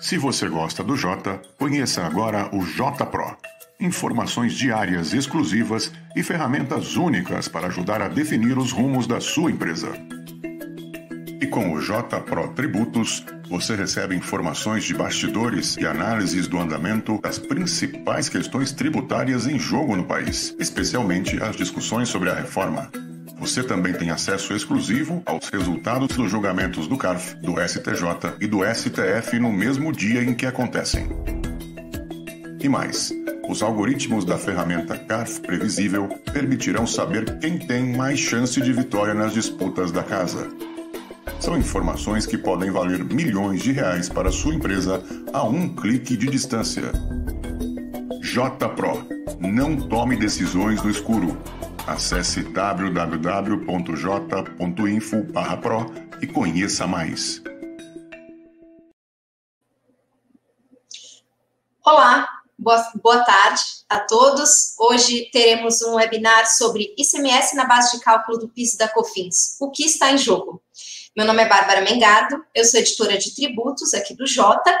Se você gosta do Jota, conheça agora o J Pro. Informações diárias exclusivas e ferramentas únicas para ajudar a definir os rumos da sua empresa. E com o J Pro Tributos, você recebe informações de bastidores e análises do andamento das principais questões tributárias em jogo no país, especialmente as discussões sobre a reforma. Você também tem acesso exclusivo aos resultados dos julgamentos do CARF, do STJ e do STF no mesmo dia em que acontecem. E mais, os algoritmos da ferramenta CARF Previsível permitirão saber quem tem mais chance de vitória nas disputas da casa. São informações que podem valer milhões de reais para sua empresa a um clique de distância. JPro. Não tome decisões no escuro. Acesse www.j.info/pro e conheça mais. Olá, boa, boa tarde a todos. Hoje teremos um webinar sobre ICMS na base de cálculo do PIS da COFINS. O que está em jogo? Meu nome é Bárbara Mengardo, eu sou editora de tributos aqui do Jota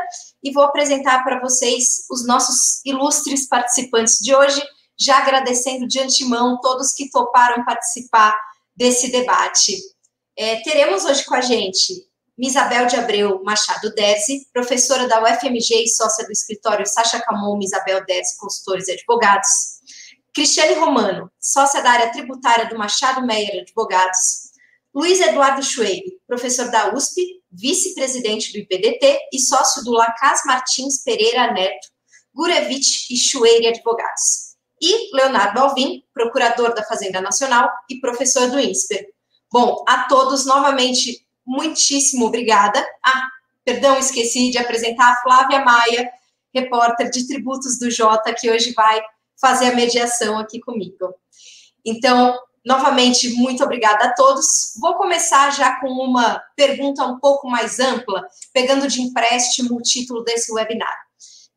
e vou apresentar para vocês os nossos ilustres participantes de hoje já agradecendo de antemão todos que toparam participar desse debate. É, teremos hoje com a gente Misabel de Abreu Machado Derzi, professora da UFMG e sócia do escritório Sacha Camon Misabel Derzi Consultores e Advogados. Cristiane Romano, sócia da área tributária do Machado Meyer Advogados. Luiz Eduardo Chueire, professor da USP, vice-presidente do IPDT e sócio do Lacaz Martins Pereira Neto, Gurevich e Chueire Advogados e Leonardo Alvim, procurador da Fazenda Nacional e professor do INSPER. Bom, a todos, novamente, muitíssimo obrigada. Ah, perdão, esqueci de apresentar a Flávia Maia, repórter de tributos do Jota, que hoje vai fazer a mediação aqui comigo. Então, novamente, muito obrigada a todos. Vou começar já com uma pergunta um pouco mais ampla, pegando de empréstimo o título desse webinar.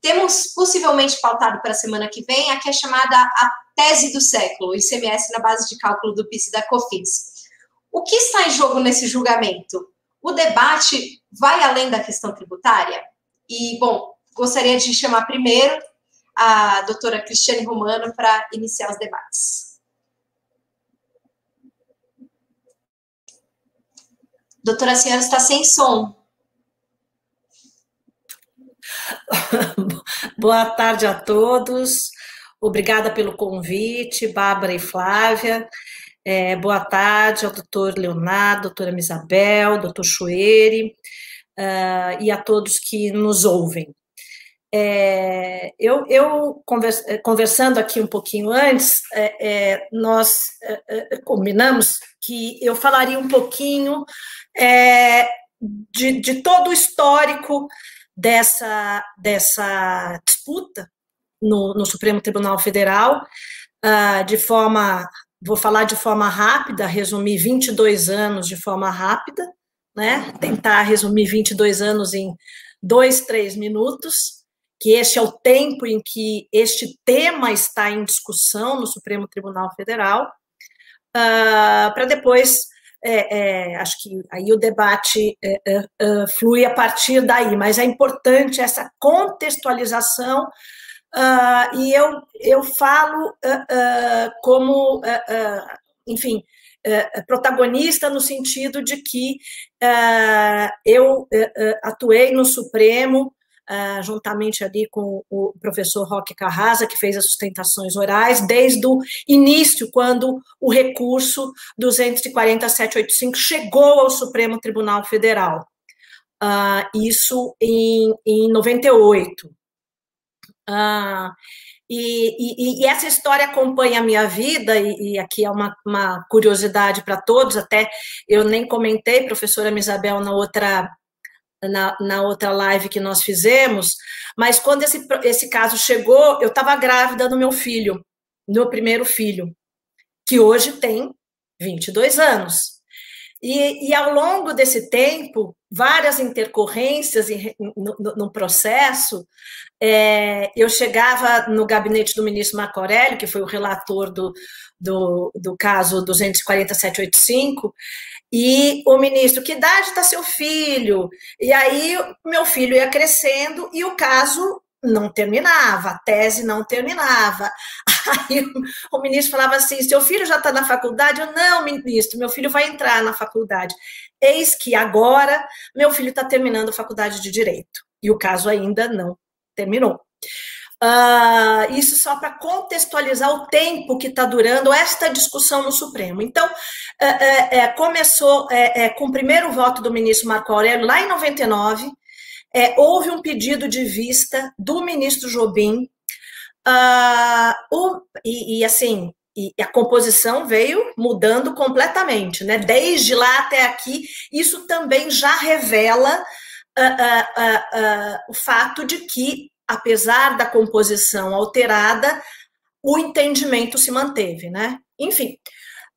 Temos possivelmente pautado para a semana que vem a que é chamada a tese do século, o ICMS na base de cálculo do PIS e da COFINS. O que está em jogo nesse julgamento? O debate vai além da questão tributária? E, bom, gostaria de chamar primeiro a doutora Cristiane Romano para iniciar os debates. Doutora, a senhora está sem som. Boa tarde a todos. Obrigada pelo convite, Bárbara e Flávia. É, boa tarde ao doutor Leonardo, doutora Isabel, doutor Chuere uh, e a todos que nos ouvem. É, eu, eu convers, conversando aqui um pouquinho antes, é, é nós é, é, combinamos que eu falaria um pouquinho de, de todo o histórico dessa, dessa disputa no, no Supremo Tribunal Federal, uh, de forma, vou falar de forma rápida, resumir 22 anos de forma rápida, né? Tentar resumir 22 anos em dois, três minutos, que este é o tempo em que este tema está em discussão no Supremo Tribunal Federal, uh, para depois é, é, acho que aí o debate é, é, é, flui a partir daí, mas é importante essa contextualização, uh, e eu, eu falo uh, uh, como, enfim, protagonista no sentido de que eu atuei no Supremo uh, juntamente ali com o professor Roque Carrasa, que fez as sustentações orais, desde o início, quando o recurso 24785 chegou ao Supremo Tribunal Federal. Uh, isso em, em 98. Uh, e, e, e, essa história acompanha a minha vida, e, e aqui é uma, uma curiosidade para todos, até eu nem comentei, professora Isabel, na outra na, na outra live que nós fizemos, mas quando esse, esse caso chegou, eu estava grávida do meu filho, meu primeiro filho, que hoje tem 22 anos. E, e ao longo desse tempo, várias intercorrências no, no processo, é, eu chegava no gabinete do ministro Marco Aurélio, que foi o relator do, do, do caso 24785, E o ministro, que idade está seu filho? E aí, meu filho ia crescendo e o caso não terminava, a tese não terminava. Aí o ministro falava assim: seu filho já está na faculdade? Eu, não, ministro, meu filho vai entrar na faculdade. Eis que agora meu filho está terminando a faculdade de Direito. E o caso ainda não terminou. Uh, isso só para contextualizar o tempo que está durando esta discussão no Supremo. Então, é, é, é começou é, é, com o primeiro voto do ministro Marco Aurélio, lá em 99, é, houve um pedido de vista do ministro Jobim, uh, o, e, e, assim, e a composição veio mudando completamente, né? Desde lá até aqui, isso também já revela uh, o fato de que, apesar da composição alterada, o entendimento se manteve, né? Enfim,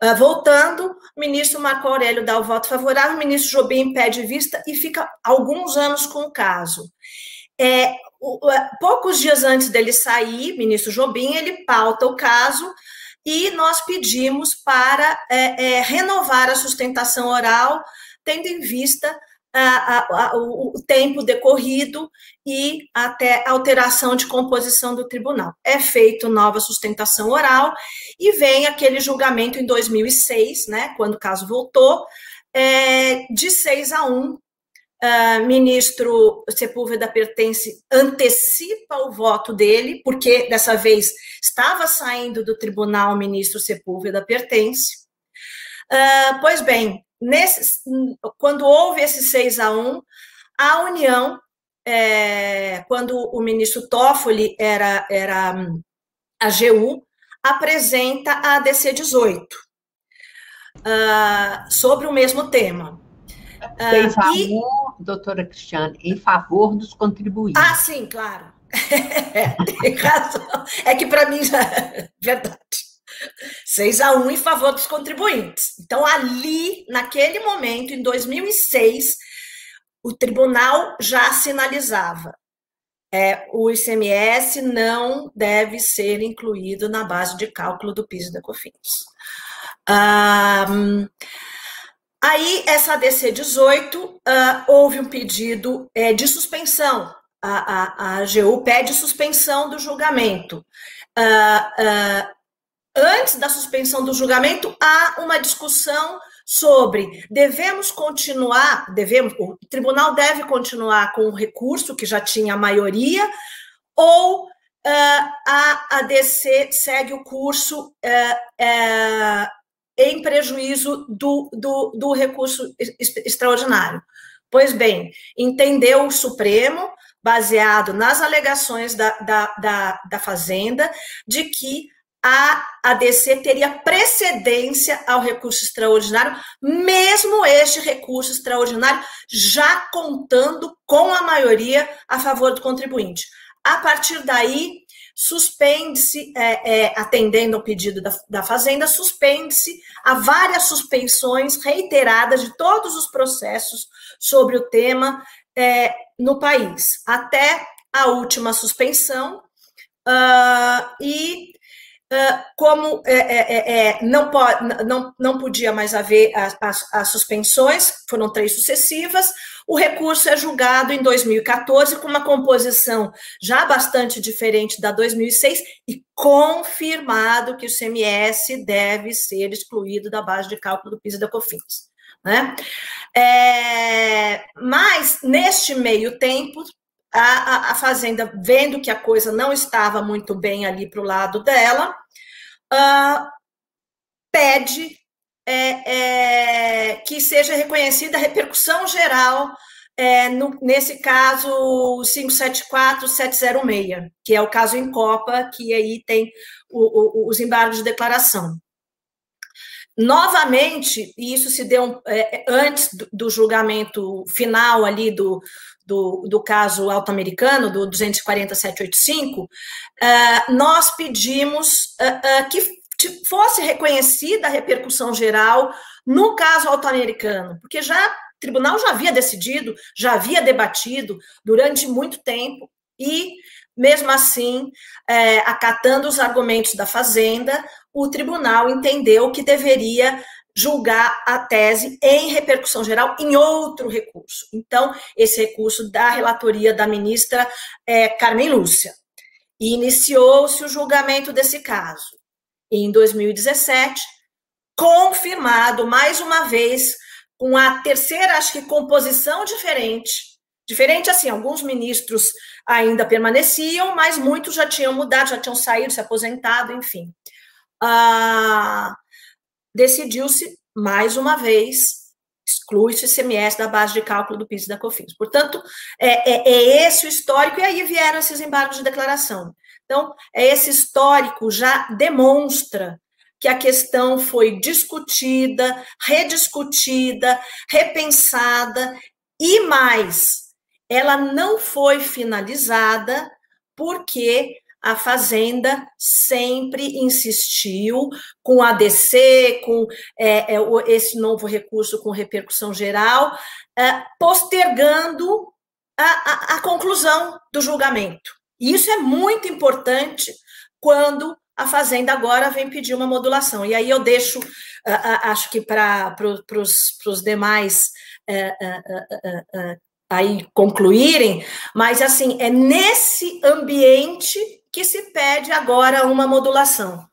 Uh, voltando, o ministro Marco Aurélio dá o voto favorável, o ministro Jobim pede vista e fica alguns anos com o caso. É, é, poucos dias antes dele sair, ministro Jobim, ele pauta o caso e nós pedimos para é, é, renovar a sustentação oral, tendo em vista a, a, o, o tempo decorrido e até alteração de composição do tribunal. É feito nova sustentação oral e vem aquele julgamento em 2006, né, quando o caso voltou, é, de 6 a 1. Uh, ministro Sepúlveda Pertence antecipa o voto dele, porque dessa vez estava saindo do tribunal o ministro Sepúlveda Pertence. Uh, pois bem, nesse, quando houve esse 6 a 1, a União, é, quando o ministro Toffoli era, era a GU, apresenta a DC 18 uh, sobre o mesmo tema. Uh, em favor, e... doutora Cristiane, em favor dos contribuintes. Ah, sim, claro. é, tem razão. É que para mim já é verdade. 6 a 1 em favor dos contribuintes. Então, ali, naquele momento, em 2006, o tribunal já sinalizava: é, o ICMS não deve ser incluído na base de cálculo do PIS da COFINS. Aí, essa ADC 18, uh, houve um pedido é, de suspensão. A, a, a AGU pede suspensão do julgamento. Uh, uh, antes da suspensão do julgamento, há uma discussão sobre devemos continuar, devemos, o tribunal deve continuar com o recurso que já tinha a maioria, ou uh, a ADC segue o curso uh, uh, em prejuízo do, do, do recurso extraordinário. Pois bem, entendeu o Supremo, baseado nas alegações da, da, da, da Fazenda, de que a ADC teria precedência ao recurso extraordinário, mesmo este recurso extraordinário já contando com a maioria a favor do contribuinte. A partir daí, suspende-se, é, é, atendendo ao pedido da, da Fazenda, suspende-se a várias suspensões reiteradas de todos os processos sobre o tema é, no país, até a última suspensão, uh, e como é, é, é, não, pode, não, não podia mais haver as, as, as, suspensões, foram três sucessivas, o recurso é julgado em 2014 com uma composição já bastante diferente da 2006 e confirmado que o CMS deve ser excluído da base de cálculo do PIS e da COFINS. Né? É, mas, neste meio tempo, a, a, Fazenda, vendo que a coisa não estava muito bem ali para o lado dela, uh, pede é, é, que seja reconhecida a repercussão geral, é, no, nesse caso 574-706, que é o caso em Copa, que aí tem o, o, os embargos de declaração. Novamente, e isso se deu é, antes do, do julgamento final ali do, do, do caso auto-americano, do 240.785, uh, eh, nós pedimos uh, uh, que fosse reconhecida a repercussão geral no caso auto-americano, porque já o tribunal já havia decidido, já havia debatido durante muito tempo e mesmo assim, é, acatando os argumentos da Fazenda, o tribunal entendeu que deveria julgar a tese em repercussão geral em outro recurso. Então, esse recurso da relatoria da ministra é, Carmen Lúcia. Iniciou-se o julgamento desse caso. Em 2017, confirmado mais uma vez com a terceira, acho que composição diferente. Diferente assim, alguns ministros ainda permaneciam, mas muitos já tinham mudado, já tinham saído, se aposentado, enfim. Ah, decidiu-se, mais uma vez, exclui-se o ICMS da base de cálculo do PIS e da COFINS. Portanto, é, é, é, esse o histórico, e aí vieram esses embargos de declaração. Então, é esse histórico já demonstra que a questão foi discutida, rediscutida, repensada, e mais, ela não foi finalizada porque a Fazenda sempre insistiu com a DC, com é, é, esse novo recurso com repercussão geral, é, postergando a, a, a conclusão do julgamento. E isso é muito importante quando a Fazenda agora vem pedir uma modulação. E aí eu deixo, acho que para os demais é, é, aí concluírem, mas assim, é nesse ambiente que se pede agora uma modulação.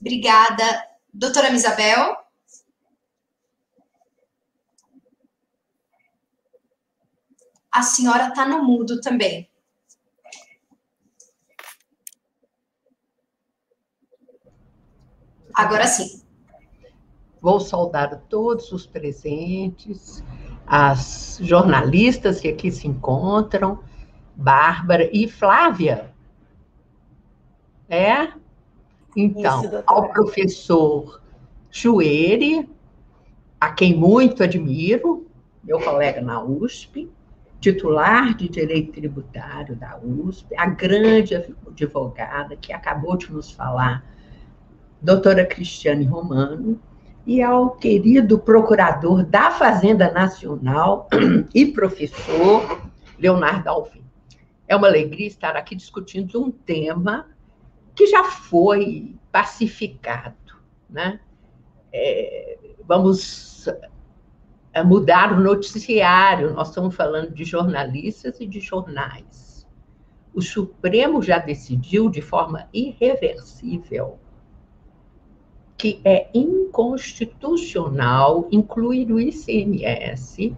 Obrigada. Doutora Isabel? A senhora está no mudo também. Agora sim. Vou saudar todos os presentes, as jornalistas que aqui se encontram, Bárbara e Flávia. É? Então, Isso, ao professor Chuere, a quem muito admiro, meu colega na USP, titular de Direito Tributário da USP, a grande advogada que acabou de nos falar, doutora Cristiane Romano, e ao querido procurador da Fazenda Nacional e professor Leonardo Alvim. É uma alegria estar aqui discutindo um tema que já foi pacificado. Né? É, vamos é, mudar o noticiário, nós estamos falando de jornalistas e de jornais. O Supremo já decidiu de forma irreversível que é inconstitucional incluir o ICMS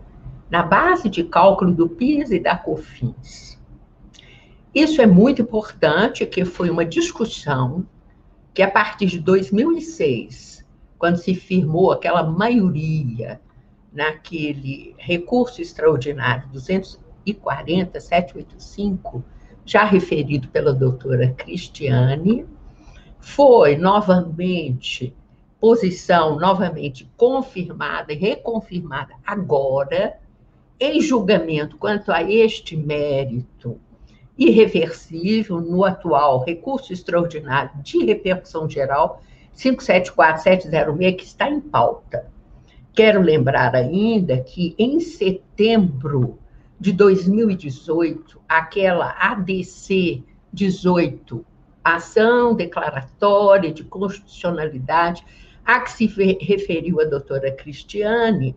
na base de cálculo do PIS e da COFINS. Isso é muito importante, que foi uma discussão que, a partir de 2006, quando se firmou aquela maioria naquele recurso extraordinário 240.785, já referido pela doutora Cristiane, foi novamente posição novamente confirmada e reconfirmada agora em julgamento quanto a este mérito irreversível no atual recurso extraordinário de repercussão geral 574706, que está em pauta. Quero lembrar ainda que em setembro de 2018, aquela ADC 18, Ação Declaratória de Constitucionalidade, a que se referiu a doutora Cristiane,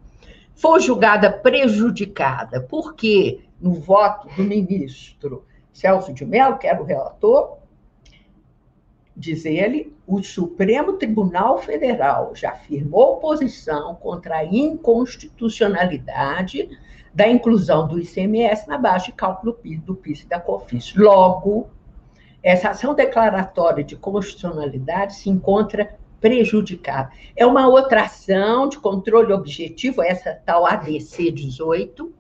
foi julgada prejudicada, porque no voto do ministro Celso de Mello, que era o relator, diz ele, o Supremo Tribunal Federal já firmou posição contra a inconstitucionalidade da inclusão do ICMS na base de cálculo do PIS e da COFINS. Logo, essa ação declaratória de constitucionalidade se encontra prejudicada. É uma outra ação de controle objetivo, essa tal ADC 18,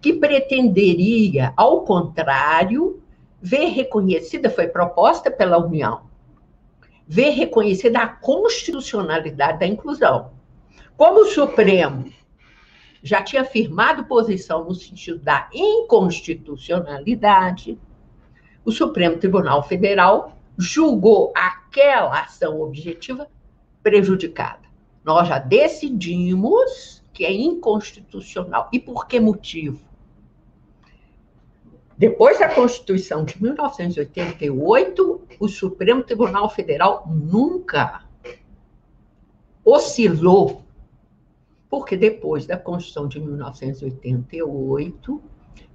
que pretenderia, ao contrário, ver reconhecida, foi proposta pela União, ver reconhecida a constitucionalidade da inclusão. Como o Supremo já tinha firmado posição no sentido da inconstitucionalidade, o Supremo Tribunal Federal julgou aquela ação objetiva prejudicada. Nós já decidimos que é inconstitucional. E por que motivo? Depois da Constituição de 1988, o Supremo Tribunal Federal nunca oscilou, porque depois da Constituição de 1988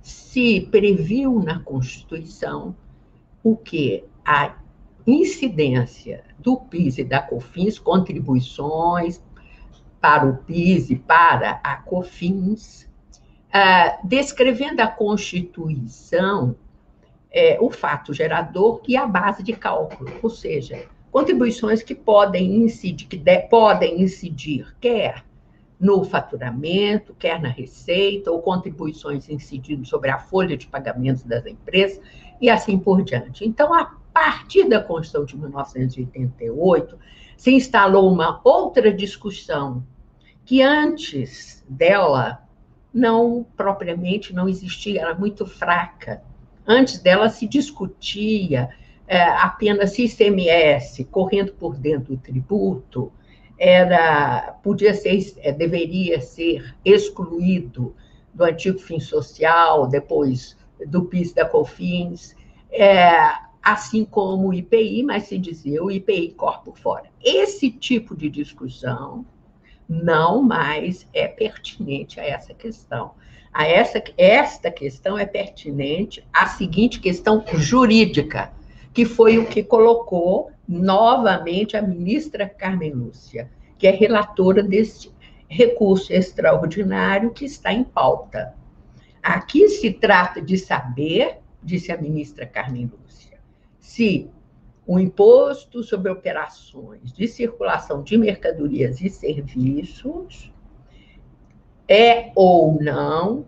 se previu na Constituição o que a incidência do PIS e da COFINS, contribuições para o PIS e para a COFINS, uh, descrevendo a Constituição, é, o fato gerador e a base de cálculo, ou seja, contribuições que podem incidir, que de, podem incidir quer no faturamento, quer na receita, ou contribuições incidindo sobre a folha de pagamentos das empresas, e assim por diante. Então, a partir da Constituição de 1988, se instalou uma outra discussão que antes dela não propriamente não existia, era muito fraca. Antes dela se discutia é, apenas ICMS correndo por dentro do tributo, era podia ser é, deveria ser excluído do antigo fim social, depois do PIS da COFINS, é, assim como o IPI, mas se dizia o IPI corre por fora. Esse tipo de discussão não mais é pertinente a essa questão. A essa, esta questão é pertinente à seguinte questão jurídica, que foi o que colocou novamente a ministra Carmen Lúcia, que é relatora desse recurso extraordinário que está em pauta. Aqui se trata de saber, disse a ministra Carmen Lúcia, se o imposto sobre operações de circulação de mercadorias e serviços é ou não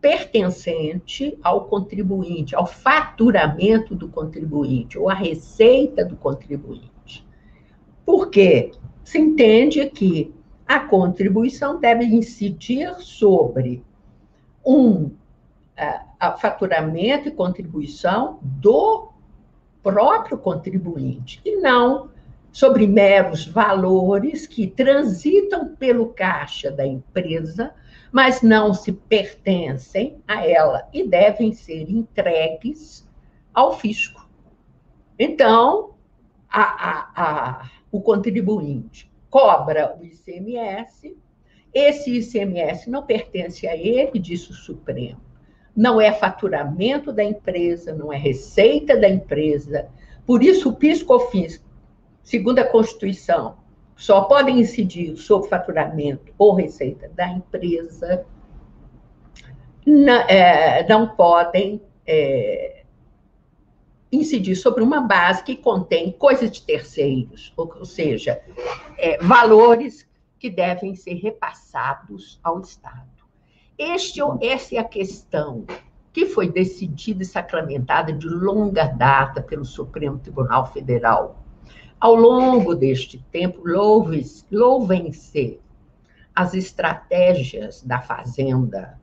pertencente ao contribuinte, ao faturamento do contribuinte, ou à receita do contribuinte. Porque se entende que a contribuição deve incidir sobre um uh, faturamento e contribuição do próprio contribuinte, e não sobre meros valores que transitam pelo caixa da empresa, mas não se pertencem a ela e devem ser entregues ao fisco. Então, a, a, a, o contribuinte cobra o ICMS, esse ICMS não pertence a ele, disse o Supremo não é faturamento da empresa, não é receita da empresa. Por isso, o PIS/COFINS, segundo a Constituição, só podem incidir sobre faturamento ou receita da empresa, não, é, não podem é, incidir sobre uma base que contém coisas de terceiros, ou, ou seja, é, valores que devem ser repassados ao Estado. Este, essa é a questão que foi decidida e sacramentada de longa data pelo Supremo Tribunal Federal. Ao longo deste tempo, louvem-se as estratégias da Fazenda.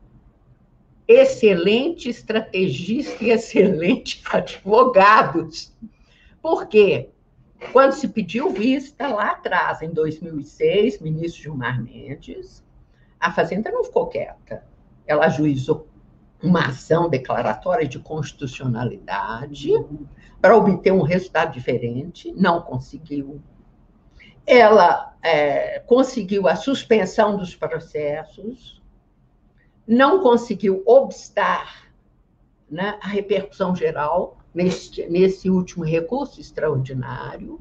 Excelente estrategista e excelentes advogados. Por quê? Quando se pediu vista lá atrás, em 2006, ministro Gilmar Mendes, a Fazenda não ficou quieta. Ela ajuizou uma ação declaratória de constitucionalidade para obter um resultado diferente, não conseguiu. Ela é, conseguiu a suspensão dos processos, não conseguiu obstar né, a repercussão geral nesse, nesse último recurso extraordinário,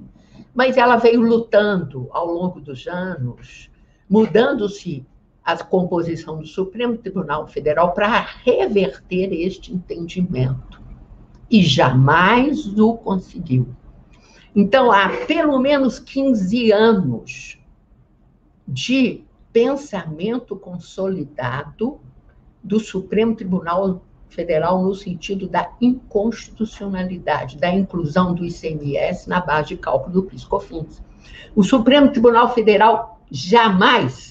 mas ela veio lutando ao longo dos anos, mudando-se a composição do Supremo Tribunal Federal para reverter este entendimento. E jamais o conseguiu. Então, há pelo menos 15 anos de pensamento consolidado do Supremo Tribunal Federal no sentido da inconstitucionalidade, da inclusão do ICMS na base de cálculo do PIS/COFINS. O Supremo Tribunal Federal jamais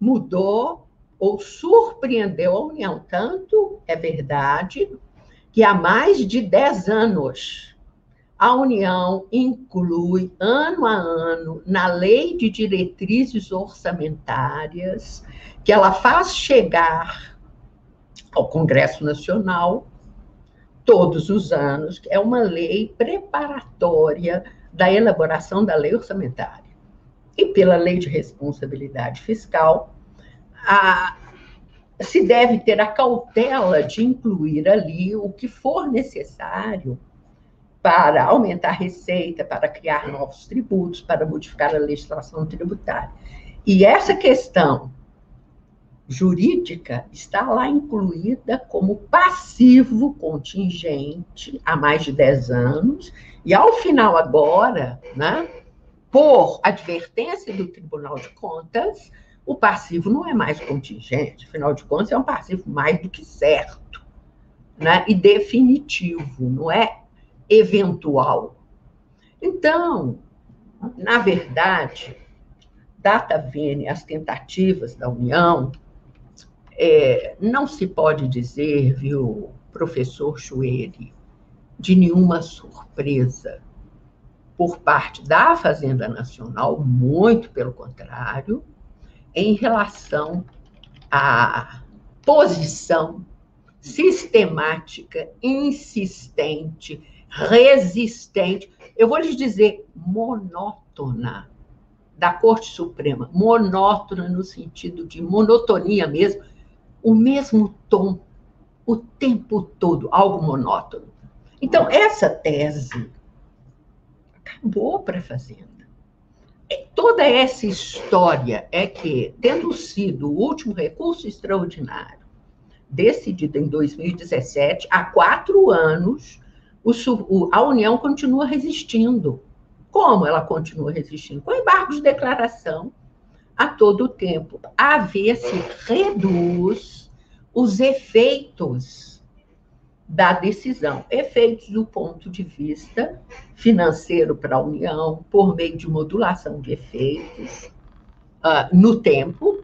mudou ou surpreendeu a União. Tanto é verdade que há mais de 10 anos a União inclui, ano a ano, na lei de diretrizes orçamentárias, que ela faz chegar ao Congresso Nacional todos os anos, que é uma lei preparatória da elaboração da lei orçamentária. E pela lei de responsabilidade fiscal, a, se deve ter a cautela de incluir ali o que for necessário para aumentar a receita, para criar novos tributos, para modificar a legislação tributária. E essa questão jurídica está lá incluída como passivo contingente há mais de 10 anos, e ao final agora, né, por advertência do Tribunal de Contas, o passivo não é mais contingente, afinal de contas, é um passivo mais do que certo né, e definitivo, não é eventual. Então, na verdade, data vênia as tentativas da União, é, não se pode dizer, viu, professor Chueri, de nenhuma surpresa por parte da Fazenda Nacional, muito pelo contrário, em relação à posição sistemática, insistente, resistente, eu vou lhes dizer monótona da Corte Suprema, monótona no sentido de monotonia mesmo, o mesmo tom o tempo todo, algo monótono. Então, essa tese acabou para a Fazenda. É, toda essa história é que, tendo sido o último recurso extraordinário, decidido em 2017, há quatro anos, o, a União continua resistindo. Como ela continua resistindo? Com embargo de declaração a todo o tempo. A ver se reduz os efeitos da decisão, efeitos do ponto de vista financeiro para a União, por meio de modulação de efeitos uh, no tempo,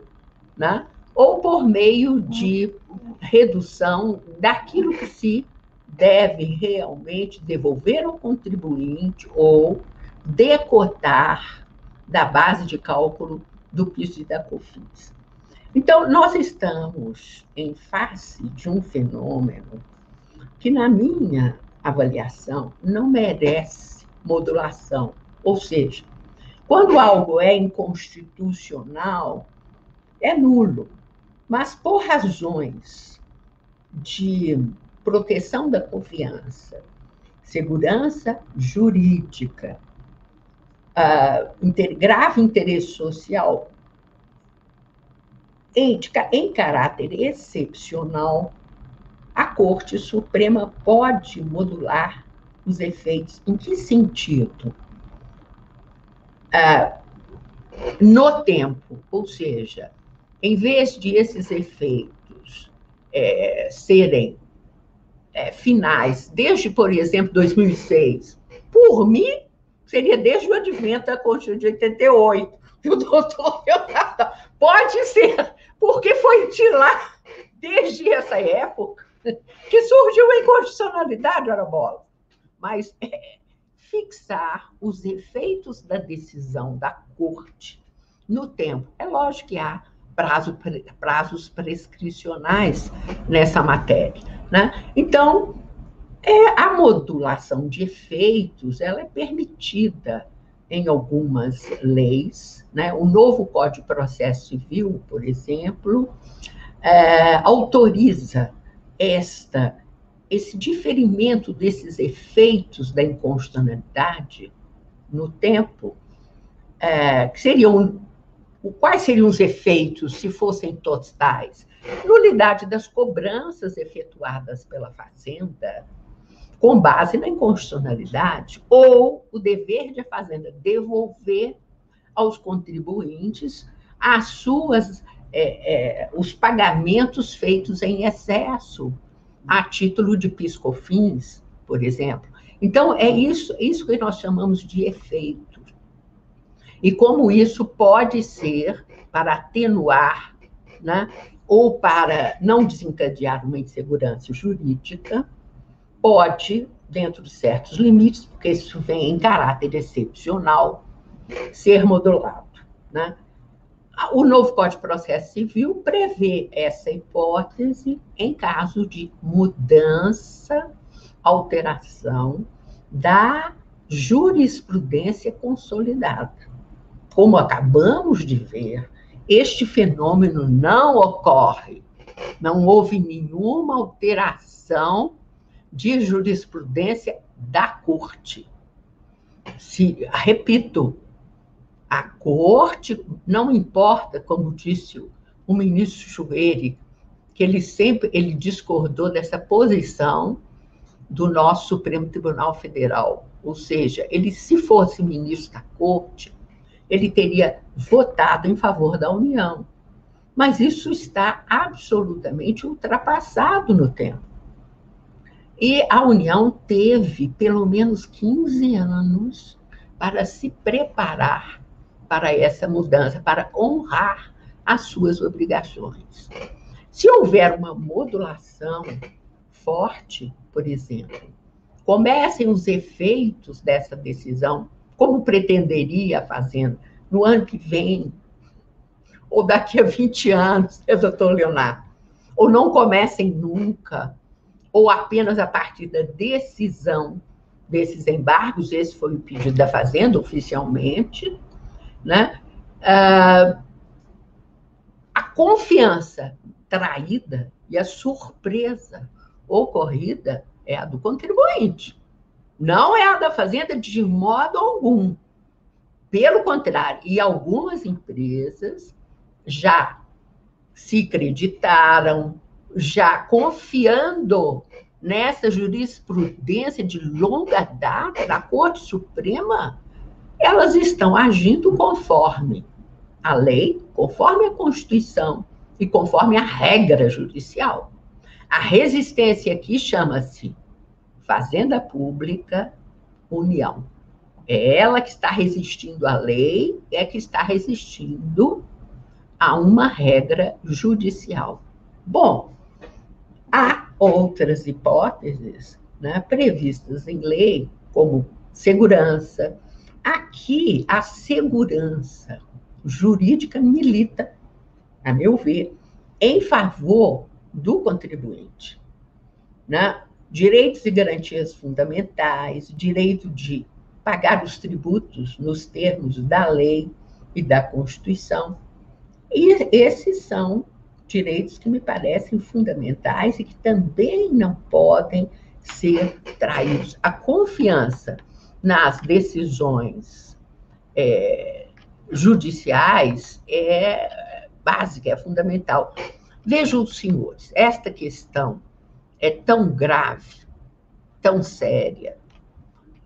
né? ou por meio de redução daquilo que se deve realmente devolver ao contribuinte ou decotar da base de cálculo do PIS e da COFINS. Então, nós estamos em face de um fenômeno que, na minha avaliação, não merece modulação. Ou seja, quando algo é inconstitucional, é nulo. Mas por razões de proteção da confiança, segurança jurídica, uh, grave interesse social, em, em caráter excepcional, a Corte Suprema pode modular os efeitos. Em que sentido? Uh, no tempo, ou seja, em vez de esses efeitos é, serem é, finais, desde, por exemplo, 2006, por mim, seria desde o advento da Constituição de 88, o doutor Pode ser, porque foi de lá, desde essa época, que surgiu a inconstitucionalidade, ora bola. Mas é, fixar os efeitos da decisão da corte no tempo. É lógico que há prazo, prazos prescricionais nessa matéria. Né? Então, é, a modulação de efeitos ela é permitida em algumas leis. Né? O novo Código de Processo Civil, por exemplo, é, autoriza esta esse diferimento desses efeitos da inconstitucionalidade no tempo, é, que seriam quais seriam os efeitos se fossem totais? Nulidade das cobranças efetuadas pela Fazenda com base na inconstitucionalidade ou o dever de a Fazenda devolver aos contribuintes as suas é, é, os pagamentos feitos em excesso a título de piscofins, por exemplo. Então é isso isso que nós chamamos de efeito e como isso pode ser para atenuar, né, ou para não desencadear uma insegurança jurídica, pode, dentro de certos limites, porque isso vem em caráter excepcional, ser modulado. Né? O novo Código de Processo Civil prevê essa hipótese em caso de mudança, alteração da jurisprudência consolidada. como acabamos de ver, este fenômeno não ocorre. Não houve nenhuma alteração de jurisprudência da corte. Se, repito, a corte, não importa, como disse o ministro Chuveire, que ele sempre ele discordou dessa posição do nosso Supremo Tribunal Federal. Ou seja, ele, se fosse ministro da corte, ele teria votado em favor da União. Mas isso está absolutamente ultrapassado no tempo. E a União teve pelo menos 15 anos para se preparar para essa mudança, para honrar as suas obrigações. Se houver uma modulação forte, por exemplo, comecem os efeitos dessa decisão, como pretenderia a Fazenda, no ano que vem, ou daqui a 20 anos, doutor Leonardo, ou não comecem nunca, ou apenas a partir da decisão desses embargos, esse foi o pedido da Fazenda oficialmente, né? Ah, a confiança traída e a surpresa ocorrida é a do contribuinte. Não é a da fazenda de modo algum. Pelo contrário, e algumas empresas já se acreditaram, já confiando nessa jurisprudência de longa data da Corte Suprema, elas estão agindo conforme a lei, conforme a Constituição e conforme a regra judicial. A resistência aqui chama-se Fazenda Pública União. É ela que está resistindo à lei, é que está resistindo a uma regra judicial. Bom, há outras hipóteses né, previstas em lei, como segurança. Aqui, a segurança jurídica milita a meu ver, em favor do contribuinte. Né? Direitos e garantias fundamentais, direito de pagar os tributos nos termos da lei e da Constituição. E esses são direitos que me parecem fundamentais e que também não podem ser traídos. A confiança nas decisões é, judiciais é básica, é fundamental. Vejam, senhores, esta questão é tão grave, tão séria,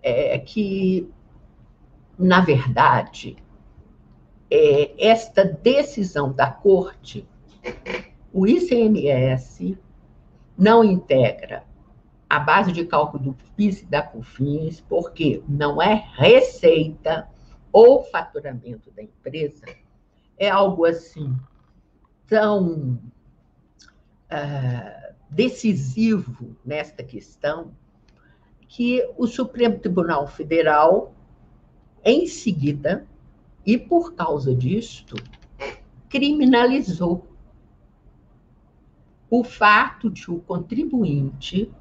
é, que, na verdade, é, esta decisão da Corte, o ICMS não integra a base de cálculo do PIS e da COFINS, porque não é receita ou faturamento da empresa, é algo assim tão uh, decisivo nesta questão que o Supremo Tribunal Federal, em seguida, e por causa disto, criminalizou o fato de o contribuinte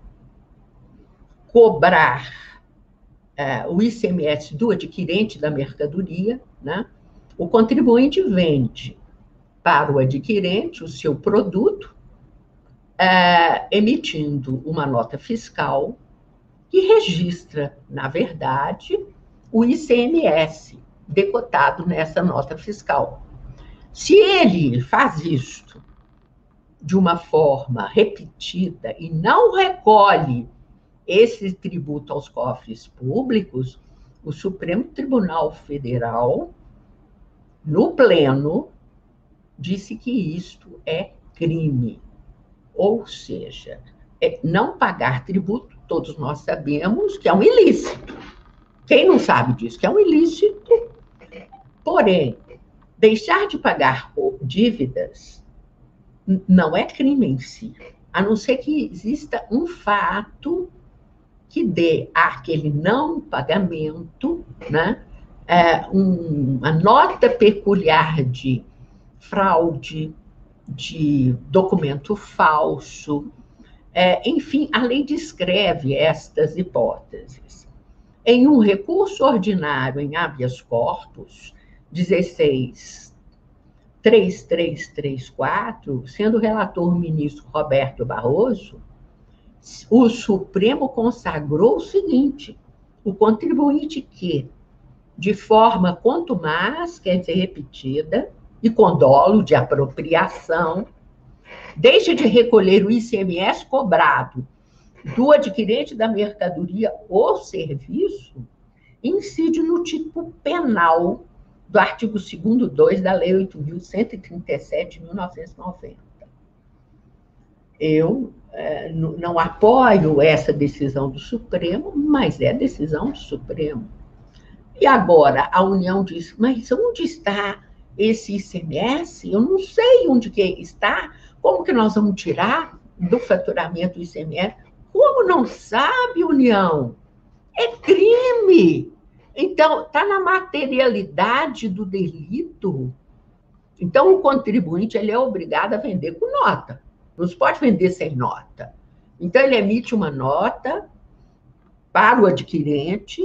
cobrar uh, o ICMS do adquirente da mercadoria, né? O contribuinte vende para o adquirente o seu produto, é, emitindo uma nota fiscal que registra, na verdade, o ICMS decotado nessa nota fiscal. Se ele faz isto de uma forma repetida e não recolhe esse tributo aos cofres públicos, o Supremo Tribunal Federal no pleno, disse que isto é crime. Ou seja, é não pagar tributo, todos nós sabemos que é um ilícito. Quem não sabe disso, que é um ilícito, porém, deixar de pagar dívidas não é crime em si, a não ser que exista um fato que dê àquele não pagamento, né, é, um, uma nota peculiar de fraude, de documento falso. É, enfim, a lei descreve estas hipóteses. Em um recurso ordinário em habeas corpus, 16 3334, sendo relator o ministro Roberto Barroso, o Supremo consagrou o seguinte: o contribuinte que, de forma quanto mais, quer dizer, repetida, e com dolo de apropriação, deixa de recolher o ICMS cobrado do adquirente da mercadoria ou serviço, incide no tipo penal do artigo 2 2 da Lei 8.137 de 1990. Eu não apoio essa decisão do Supremo, mas é decisão do Supremo. E agora a União diz, mas onde está esse ICMS? Eu não sei onde que está. Como que nós vamos tirar do faturamento do ICMS? Como não sabe, União? É crime. Então, está na materialidade do delito. Então, o contribuinte ele é obrigado a vender com nota. Não se pode vender sem nota. Então, ele emite uma nota para o adquirente.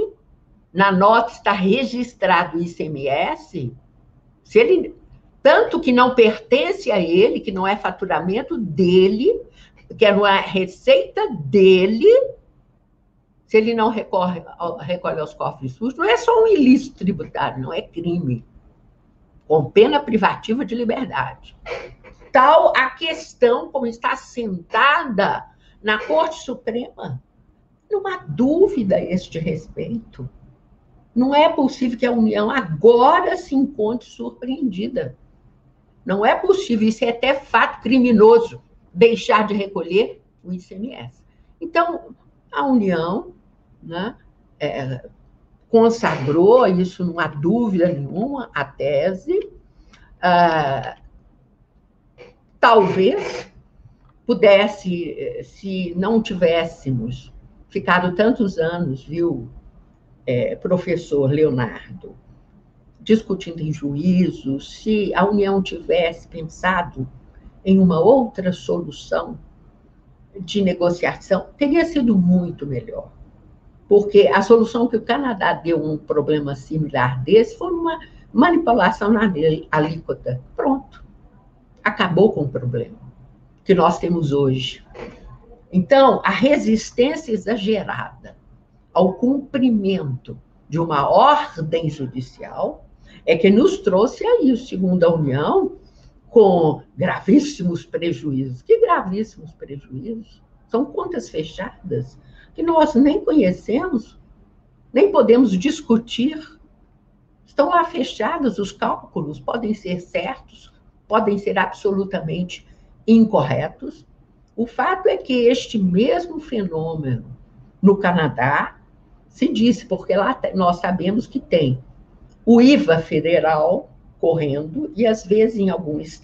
Na nota está registrado o ICMS. Se ele, tanto que não pertence a ele, que não é faturamento dele, que não é receita dele, se ele não recorre, recolhe aos cofres sujos, não é só um ilícito tributário, não é crime, com pena privativa de liberdade. Tal a questão como está sentada na Corte Suprema, não há dúvida a este respeito. Não é possível que a União agora se encontre surpreendida. Não é possível, isso é até fato criminoso, deixar de recolher o ICMS. Então, a União né, é, consagrou, isso não há dúvida nenhuma, a tese. Ah, talvez pudesse, se não tivéssemos ficado tantos anos, viu, é, professor Leonardo, discutindo em juízo, se a União tivesse pensado em uma outra solução de negociação, teria sido muito melhor porque a solução que o Canadá deu um problema similar desse foi uma manipulação na alíquota. Pronto. Acabou com o problema que nós temos hoje. Então, a resistência exagerada ao cumprimento de uma ordem judicial é que nos trouxe aí, o segundo a União, com gravíssimos prejuízos. Que gravíssimos prejuízos? São contas fechadas que nós nem conhecemos, nem podemos discutir. Estão lá fechados os cálculos, podem ser certos, podem ser absolutamente incorretos. O fato é que este mesmo fenômeno no Canadá se disse, porque lá nós sabemos que tem o IVA federal correndo, e às vezes em alguns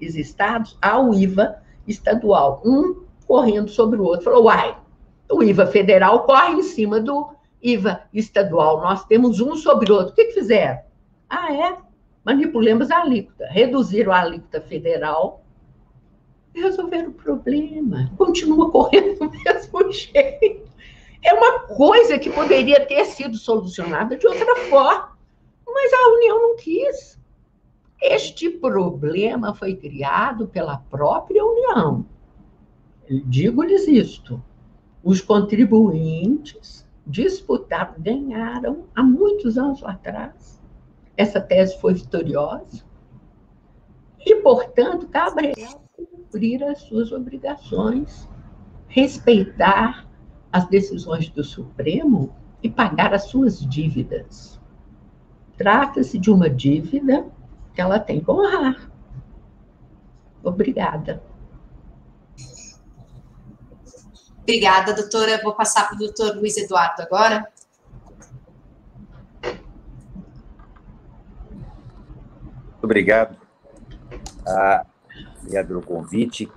estados há o IVA estadual, um correndo sobre o outro. Falou, uai, o IVA federal corre em cima do IVA estadual. Nós temos um sobre o outro. O que, que fizeram? Ah, é? Manipulamos a alíquota. Reduziram a alíquota federal e resolveram o problema. Continua correndo do mesmo jeito. É uma coisa que poderia ter sido solucionada de outra forma, mas a União não quis. Este problema foi criado pela própria União. Digo-lhes isto os contribuintes disputaram, ganharam há muitos anos atrás. Essa tese foi vitoriosa. E, portanto, cabe cumprir as suas obrigações, respeitar as decisões do Supremo e pagar as suas dívidas. Trata-se de uma dívida que ela tem que honrar. Obrigada. Obrigada, doutora. Vou passar para o doutor Luiz Eduardo agora. Obrigado. Ah, obrigado pelo convite.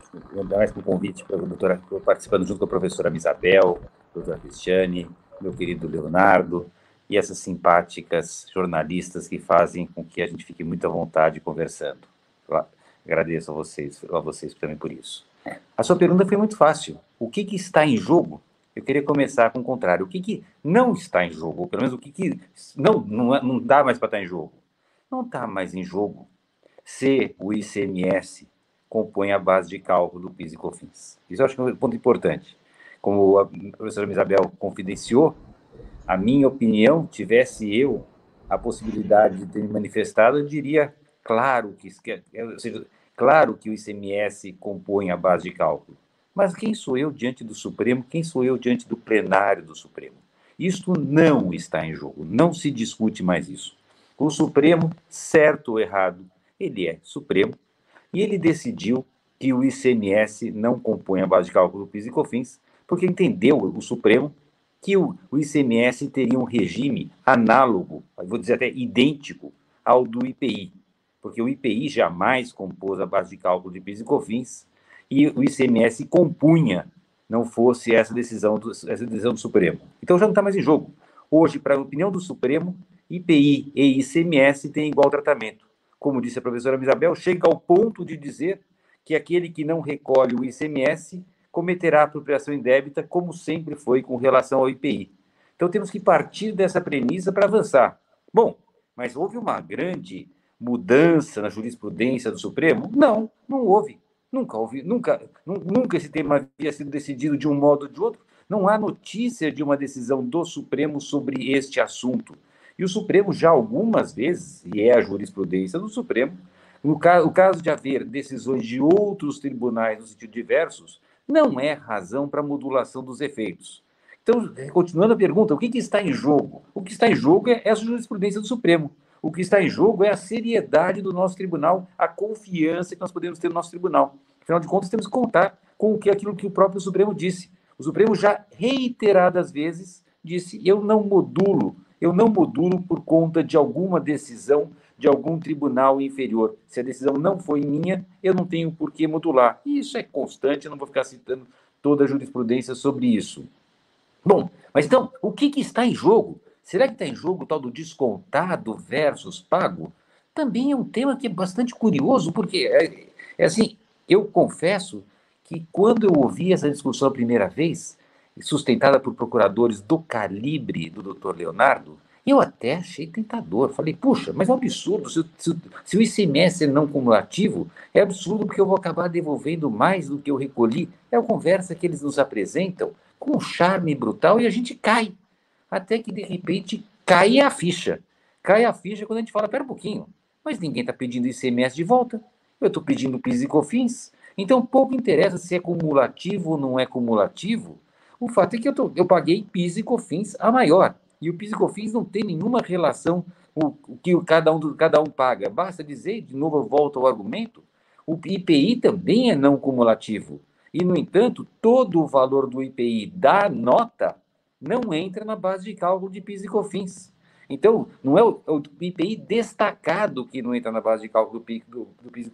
Mais pelo convite para a doutora, participando junto com a professora Isabel, doutora Cristiane, meu querido Leonardo, e essas simpáticas jornalistas que fazem com que a gente fique muito à vontade conversando. agradeço a vocês, a vocês também por isso. A sua pergunta foi muito fácil. O que, que está em jogo? Eu queria começar com o contrário. O que, que não está em jogo? Ou pelo menos o que, que não, não, é, não dá mais para estar em jogo? Não está mais em jogo se o ICMS compõe a base de cálculo do PIS e COFINS. Isso eu acho que é um ponto importante. Como a professora Isabel confidenciou, a minha opinião, tivesse eu a possibilidade de ter me manifestado, eu diria, claro que, ou seja, claro que o ICMS compõe a base de cálculo. Mas quem sou eu diante do Supremo? Quem sou eu diante do plenário do Supremo? Isto não está em jogo, não se discute mais isso. O Supremo, certo ou errado, ele é Supremo, e ele decidiu que o ICMS não compõe a base de cálculo do PIS e COFINS, porque entendeu o Supremo que o, ICMS teria um regime análogo, vou dizer até idêntico, ao do IPI, porque o IPI jamais compôs a base de cálculo de PIS e COFINS e o ICMS compunha, não fosse essa decisão do, essa decisão do Supremo. Então já não está mais em jogo. Hoje, para a opinião do Supremo, IPI e ICMS têm igual tratamento. Como disse a professora Isabel, chega ao ponto de dizer que aquele que não recolhe o ICMS cometerá apropriação indébita, como sempre foi com relação ao IPI. Então temos que partir dessa premissa para avançar. Bom, mas houve uma grande mudança na jurisprudência do Supremo? Não, não houve. Nunca houve, nunca, nunca esse tema havia sido decidido de um modo ou de outro. Não há notícia de uma decisão do Supremo sobre este assunto. E o Supremo já algumas vezes, e é a jurisprudência do Supremo, no caso, o caso de haver decisões de outros tribunais no sentido diversos, não é razão para modulação dos efeitos. Então, continuando a pergunta, o que, que, está em jogo? O que está em jogo é essa jurisprudência do Supremo. O que está em jogo é a seriedade do nosso tribunal, a confiança que nós podemos ter no nosso tribunal. Afinal de contas, temos que contar com aquilo que o próprio Supremo disse. O Supremo já reiteradas vezes disse: eu não modulo, eu não modulo por conta de alguma decisão de algum tribunal inferior. Se a decisão não foi minha, eu não tenho por que modular. E isso é constante, eu não vou ficar citando toda a jurisprudência sobre isso. Bom, mas então, o que, que está em jogo? Será que está em jogo o tal do descontado versus pago? Também é um tema que é bastante curioso, porque é, é assim, eu confesso que quando eu ouvi essa discussão a primeira vez, sustentada por procuradores do calibre do Dr. Leonardo, eu até achei tentador. Falei, puxa, mas é um absurdo. Se, se, se, o ICMS é não cumulativo, é absurdo porque eu vou acabar devolvendo mais do que eu recolhi. É a conversa que eles nos apresentam com um charme brutal e a gente cai até que de repente cai a ficha. Cai a ficha quando a gente fala, pera um pouquinho, mas ninguém está pedindo ICMS de volta, eu estou pedindo PIS e COFINS, então pouco interessa se é cumulativo ou não é cumulativo, o fato é que eu, tô, eu paguei PIS e COFINS a maior, e o PIS e COFINS não tem nenhuma relação o, o que cada um, cada um paga, basta dizer, de novo eu volto ao argumento, o IPI também é não cumulativo, e, no entanto, todo o valor do IPI da nota não entra na base de cálculo de PIS e COFINS. Então, não é o, é o IPI destacado que não entra na base de cálculo do, do, do PIS,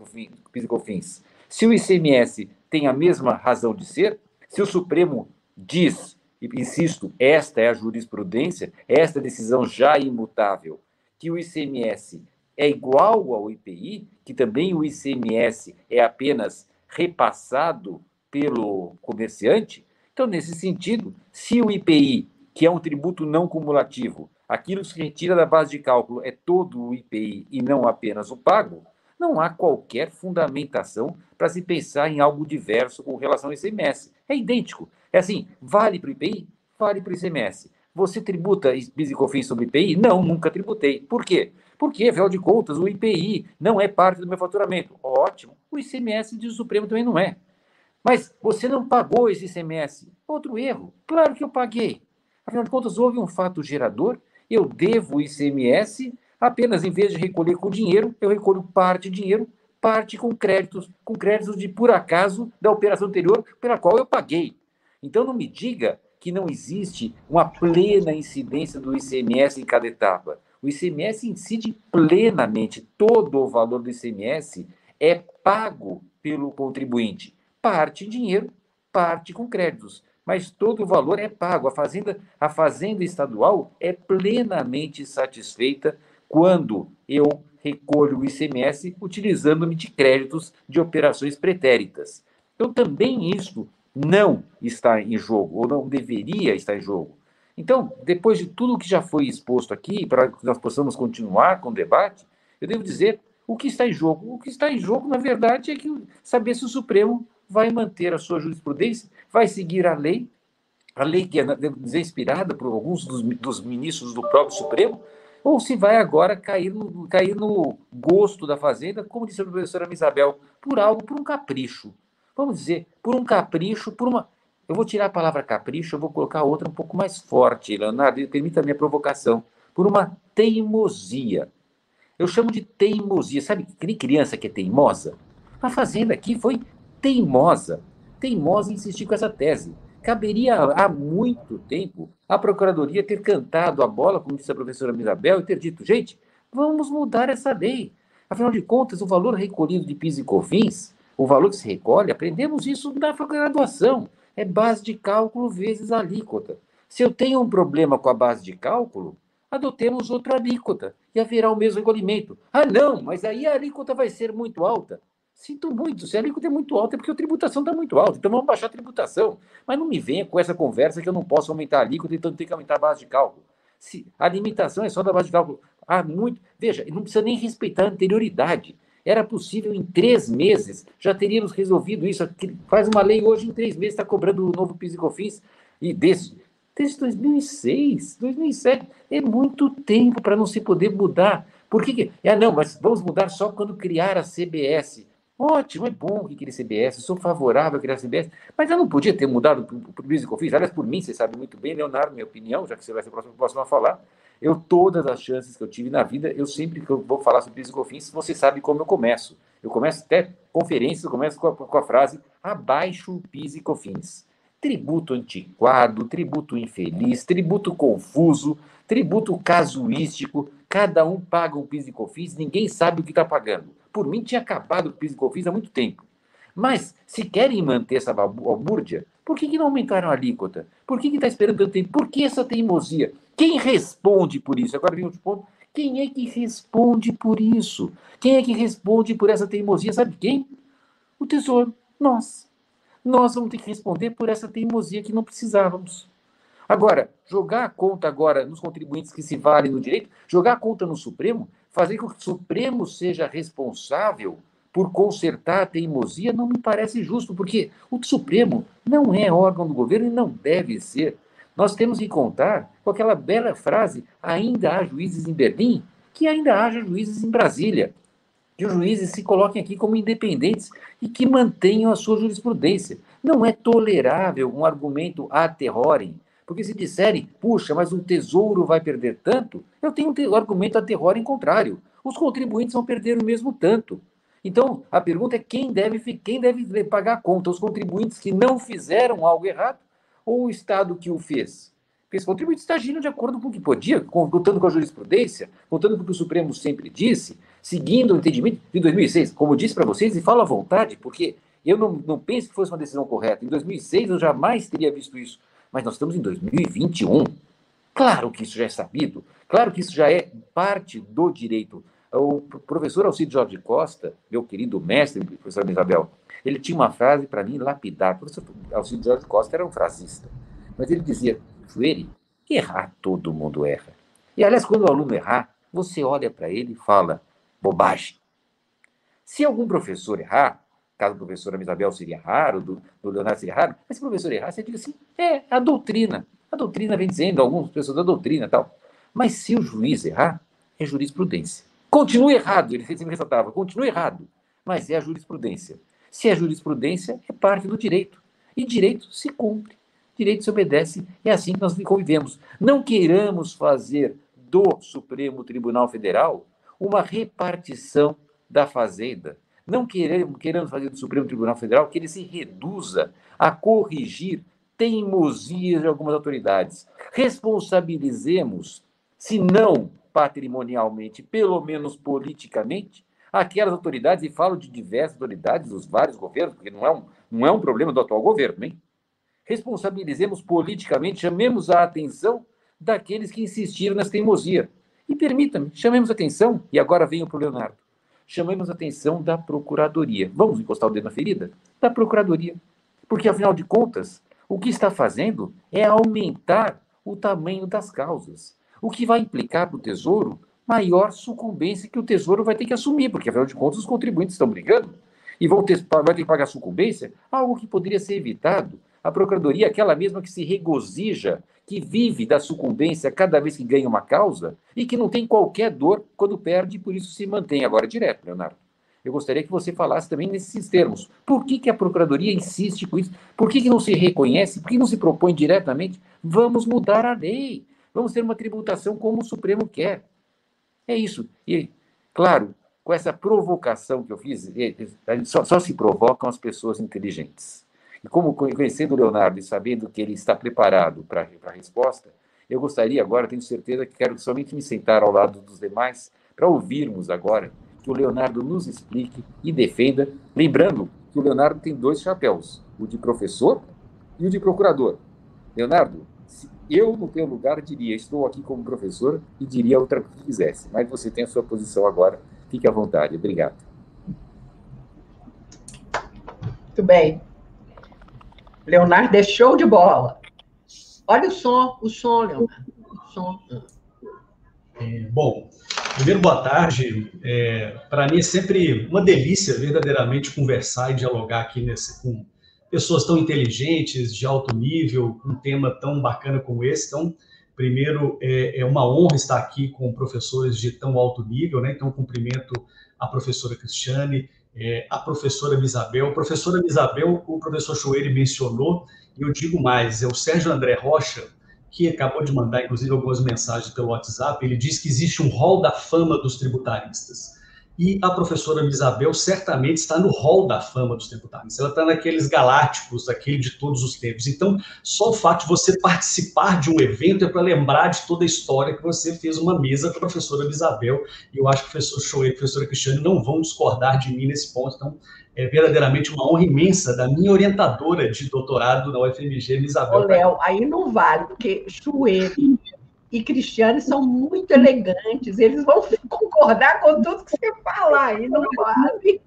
e COFINS. Se o ICMS tem a mesma razão de ser, se o Supremo diz, insisto, esta é a jurisprudência, esta decisão já imutável, que o ICMS é igual ao IPI, que também o ICMS é apenas repassado pelo comerciante, então, nesse sentido, se o IPI, que é um tributo não cumulativo, aquilo que se retira da base de cálculo é todo o IPI e não apenas o pago, não há qualquer fundamentação para se pensar em algo diverso com relação ao ICMS. É idêntico. É assim, vale para o IPI? Vale para o ICMS. Você tributa PIS e COFINS sobre IPI? Não, nunca tributei. Por quê? Porque, afinal de contas, o IPI não é parte do meu faturamento. Ótimo. O ICMS o Supremo também não é. Mas você não pagou esse ICMS. Outro erro. Claro que eu paguei. Afinal de contas, houve um fato gerador. Eu devo o ICMS, apenas em vez de recolher com dinheiro, eu recolho parte de dinheiro, parte com créditos, com créditos de por acaso da operação anterior pela qual eu paguei. Então não me diga que não existe uma plena incidência do ICMS em cada etapa. O ICMS incide plenamente. Todo o valor do ICMS é pago pelo contribuinte parte em dinheiro, parte com créditos. Mas todo o valor é pago. A fazenda, a fazenda estadual é plenamente satisfeita quando eu recolho o ICMS utilizando-me de créditos de operações pretéritas. Então, também isso não está em jogo, ou não deveria estar em jogo. Então, depois de tudo que já foi exposto aqui, para que nós possamos continuar com o debate, Eu devo dizer o que está em jogo. O que está em jogo, na verdade, é que saber se o Supremo vai manter a sua jurisprudência, vai seguir a lei, a lei que é inspirada por alguns dos, dos ministros do próprio Supremo, ou se vai agora cair no, cair no gosto da Fazenda, como disse a professora Isabel, por algo, por um capricho. Vamos dizer, por um capricho, por uma. Eu vou tirar a palavra capricho, eu vou colocar outra um pouco mais forte, Leonardo, permita a minha provocação. Por uma teimosia. Eu chamo de teimosia. Sabe que criança que é teimosa? A Fazenda aqui foi teimosa. Teimosa insistir com essa tese. Caberia há muito tempo a Procuradoria ter cantado a bola, como disse a professora Isabel, e ter dito, gente, vamos mudar essa lei. Afinal de contas, o valor recolhido de PIS e COFINS, o valor que se recolhe, aprendemos isso na graduação, é base de cálculo vezes alíquota. Se eu tenho um problema com a base de cálculo, adotemos outra alíquota e haverá o mesmo recolhimento. Ah, não, mas aí a alíquota vai ser muito alta. Sinto muito, se a alíquota é muito alta é porque a tributação está muito alta, então vamos baixar a tributação. Mas não me venha com essa conversa que eu não posso aumentar a alíquota, então tem que aumentar a base de cálculo. Se a limitação é só da base de cálculo. Ah, muito. Veja, não precisa nem respeitar a anterioridade. Era possível em três meses, já teríamos resolvido isso. Faz uma lei hoje, em três meses, está cobrando o novo PIS e COFINS. E desde, desde 2006, 2007, é muito tempo para não se poder mudar. Por que. Ah, não, mas vamos mudar só quando criar a CBS. Ótimo, é bom que queria CBS, sou favorável a criar CBS, mas eu não podia ter mudado para o PIS eu fiz. Aliás, por mim, você sabe muito bem, Leonardo, minha opinião, já que você vai ser o próximo, próximo a falar. Eu, todas as chances que eu tive na vida, eu sempre que eu vou falar sobre e COFINS, você sabe como eu começo. Eu começo até conferências, eu começo com a, com a frase abaixo PIS e COFINS. Tributo antiquado, tributo infeliz, tributo confuso, tributo casuístico, cada um paga um PIS e COFINS, ninguém sabe o que está pagando. Por mim, tinha acabado o PIS e COFINS há muito tempo. Mas, se querem manter essa balbúrdia, por que, que não aumentaram a alíquota? Por que está esperando tanto tempo? Por que essa teimosia? Quem responde por isso? Agora vem outro ponto. Quem é que responde por isso? Quem é que responde por essa teimosia? Sabe quem? O Tesouro. Nós. Nós vamos ter que responder por essa teimosia que não precisávamos. Agora, jogar a conta agora nos contribuintes que se valem no direito, jogar a conta no Supremo, fazer com que o Supremo seja responsável por consertar a teimosia não me parece justo, porque o Supremo não é órgão do governo e não deve ser. Nós temos que contar com aquela bela frase: ainda há juízes em Berlim, que ainda haja juízes em Brasília. Que os juízes se coloquem aqui como independentes e que mantenham a sua jurisprudência. Não é tolerável um argumento a terrorem, porque se disserem, puxa, mas o tesouro vai perder tanto, eu tenho um argumento a terror em contrário. Os contribuintes vão perder o mesmo tanto. Então, a pergunta é quem deve, quem deve pagar a conta? Os contribuintes que não fizeram algo errado ou o Estado que o fez? Porque esse contribuinte está agindo de acordo com o que podia, contando com a jurisprudência, contando com o que o Supremo sempre disse, seguindo o entendimento de 2006. Como eu disse para vocês, e falo à vontade, porque eu não, não penso que fosse uma decisão correta. Em 2006 eu jamais teria visto isso mas nós estamos em 2021. Claro que isso já é sabido, claro que isso já é parte do direito. O professor Alcide Jorge Costa, meu querido mestre, professor Isabel, ele tinha uma frase para mim lapidar. O professor Alcide Jorge Costa era um frasista, mas ele dizia: Joelho, errar todo mundo erra. E aliás, quando o aluno errar, você olha para ele e fala: bobagem. Se algum professor errar, caso do professor Isabel seria raro, do, do Leonardo seria raro, mas se o professor errar, você diz assim, é a doutrina. A doutrina vem dizendo, alguns pessoas da doutrina tal. Mas se o juiz errar, é jurisprudência. Continua errado, ele sempre ressaltava, continua errado, mas é a jurisprudência. Se é jurisprudência, é parte do direito. E direito se cumpre, direito se obedece, é assim que nós convivemos. Não queiramos fazer do Supremo Tribunal Federal uma repartição da fazenda, não queremos, queremos fazer do Supremo Tribunal Federal que ele se reduza a corrigir teimosias de algumas autoridades. Responsabilizemos, se não patrimonialmente, pelo menos politicamente, aquelas autoridades, e falo de diversas autoridades dos vários governos, porque não é um, não é um problema do atual governo, hein? Responsabilizemos politicamente, chamemos a atenção daqueles que insistiram nessa teimosia. E permita-me, chamemos a atenção, e agora venho para o Leonardo chamemos a atenção da Procuradoria. Vamos encostar o dedo na ferida? Da Procuradoria. Porque, afinal de contas, o que está fazendo é aumentar o tamanho das causas, o que vai implicar para o Tesouro maior sucumbência que o Tesouro vai ter que assumir, porque, afinal de contas, os contribuintes estão brigando e vão ter, vai ter que pagar sucumbência, algo que poderia ser evitado. A Procuradoria, aquela mesma que se regozija, que vive da sucumbência cada vez que ganha uma causa e que não tem qualquer dor quando perde e por isso se mantém agora direto, Leonardo. Eu gostaria que você falasse também nesses termos. Por que, que a Procuradoria insiste com isso? Por que, que não se reconhece? Por que não se propõe diretamente? Vamos mudar a lei. Vamos ter uma tributação como o Supremo quer. É isso. E, claro, com essa provocação que eu fiz, só, só se provocam as pessoas inteligentes. E como conhecendo o Leonardo e sabendo que ele está preparado para a resposta, eu gostaria agora, tenho certeza que quero somente me sentar ao lado dos demais para ouvirmos agora que o Leonardo nos explique e defenda, lembrando que o Leonardo tem dois chapéus, o de professor e o de procurador. Leonardo, eu, no teu lugar, diria, estou aqui como professor e diria outra que quisesse, mas você tem a sua posição agora, fique à vontade. Obrigado. Muito bem. Leonardo é show de bola. Olha o som, o som, Leonardo. O som. É, bom, primeiro, boa tarde. É, Para mim é sempre uma delícia verdadeiramente conversar e dialogar aqui nesse, com pessoas tão inteligentes, de alto nível, um tema tão bacana como esse. Então, primeiro, é, é uma honra estar aqui com professores de tão alto nível, né? Então, cumprimento a professora Cristiane, é, a professora Isabel. A professora Isabel, o professor Choeire mencionou, e eu digo mais, é o Sérgio André Rocha, que acabou de mandar, inclusive, algumas mensagens pelo WhatsApp, ele diz que existe um hall da fama dos tributaristas e a professora Isabel certamente está no hall da fama dos tributaristas. Ela está naqueles galácticos, aquele de todos os tempos. Então, só o fato de você participar de um evento é para lembrar de toda a história que você fez uma mesa com a professora Isabel, e eu acho que o professor Shoei e a professora Cristiane não vão discordar de mim nesse ponto. Então, é verdadeiramente uma honra imensa da minha orientadora de doutorado na UFMG, Isabel. Ô, Léo, aí não vale, porque Chueiro e Cristiane são muito elegantes, eles vão concordar com tudo que você falar, aí não vale.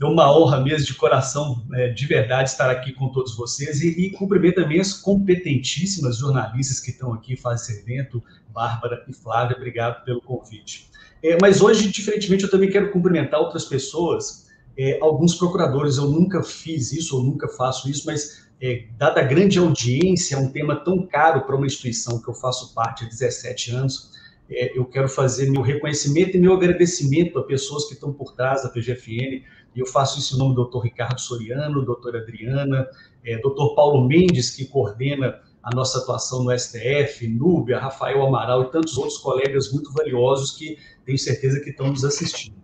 É uma honra mesmo, de coração, é, de verdade, estar aqui com todos vocês e, e cumprimento também as competentíssimas jornalistas que estão aqui fazendo esse evento, Bárbara e Flávia, obrigado pelo convite. É, mas hoje, diferentemente, eu também quero cumprimentar outras pessoas, é, alguns procuradores, eu nunca fiz isso, ou nunca faço isso, mas é, dada a grande audiência, é um tema tão caro para uma instituição que eu faço parte há 17 anos, é, eu quero fazer meu reconhecimento e meu agradecimento a pessoas que estão por trás da PGFN, e eu faço isso em nome do doutor Ricardo Soriano, doutora Adriana, é, doutor Paulo Mendes, que coordena a nossa atuação no STF, Núbia, Rafael Amaral e tantos outros colegas muito valiosos que tenho certeza que estão nos assistindo.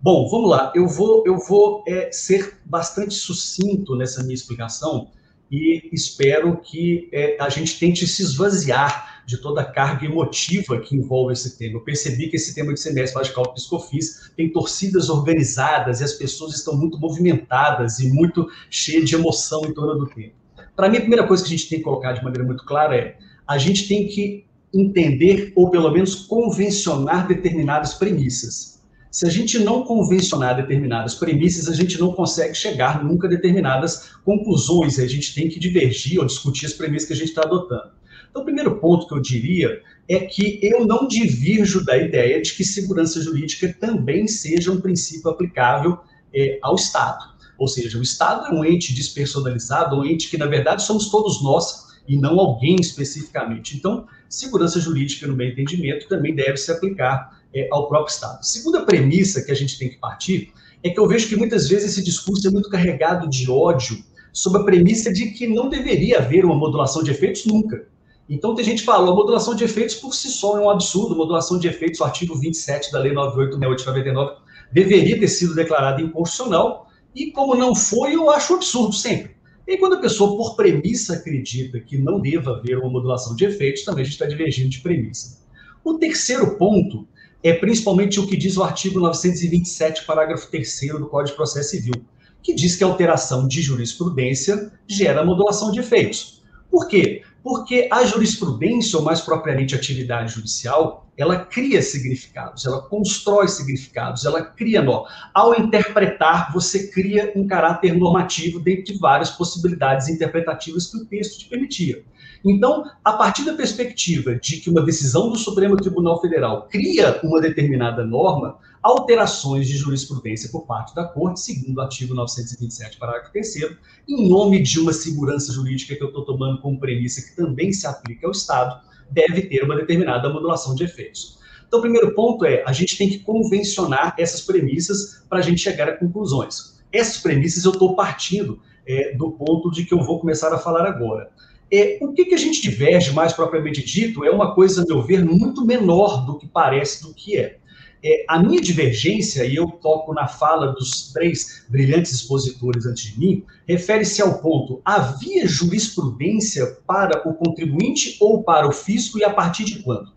Bom, vamos lá, eu vou, eu vou é, ser bastante sucinto nessa minha explicação, e espero que é, a gente tente se esvaziar de toda a carga emotiva que envolve esse tema. Eu percebi que esse tema de semestre cálculo Piscofis tem torcidas organizadas e as pessoas estão muito movimentadas e muito cheias de emoção em torno do tema. Para mim, a primeira coisa que a gente tem que colocar de maneira muito clara é a gente tem que entender ou pelo menos convencionar determinadas premissas. Se a gente não convencionar determinadas premissas, a gente não consegue chegar nunca a determinadas conclusões, a gente tem que divergir ou discutir as premissas que a gente está adotando. Então, o primeiro ponto que eu diria é que eu não divirjo da ideia de que segurança jurídica também seja um princípio aplicável é, ao Estado. Ou seja, o Estado é um ente despersonalizado, um ente que, na verdade, somos todos nós e não alguém especificamente. Então, segurança jurídica, no meu entendimento, também deve se aplicar é, ao próprio Estado. Segunda premissa que a gente tem que partir é que eu vejo que muitas vezes esse discurso é muito carregado de ódio sob a premissa de que não deveria haver uma modulação de efeitos nunca. Então, tem gente que fala, a modulação de efeitos por si só é um absurdo, modulação de efeitos, o artigo 27 da Lei 9868 deveria ter sido declarado inconstitucional, e como não foi, eu acho absurdo sempre. E quando a pessoa, por premissa, acredita que não deva haver uma modulação de efeitos, também a gente está divergindo de premissa. O terceiro ponto é principalmente o que diz o artigo 927, parágrafo 3 do Código de Processo Civil, que diz que a alteração de jurisprudência gera modulação de efeitos. Por quê? Porque a jurisprudência, ou mais propriamente a atividade judicial, ela cria significados, ela constrói significados, ela cria nó. Ao interpretar, você cria um caráter normativo dentro de várias possibilidades interpretativas que o texto te permitia. Então, a partir da perspectiva de que uma decisão do Supremo Tribunal Federal cria uma determinada norma, alterações de jurisprudência por parte da Corte, segundo o artigo 927, parágrafo 3 em nome de uma segurança jurídica que eu estou tomando como premissa que também se aplica ao Estado, deve ter uma determinada modulação de efeitos. Então, o primeiro ponto é, a gente tem que convencionar essas premissas para a gente chegar a conclusões. Essas premissas eu estou partindo é, do ponto de que eu vou começar a falar agora. É, o que, que a gente diverge, mais propriamente dito, é uma coisa, a meu ver, muito menor do que parece do que é. é. a minha divergência, e eu toco na fala dos três brilhantes expositores antes de mim, refere-se ao ponto: havia jurisprudência para o contribuinte ou para o fisco e a partir de quando?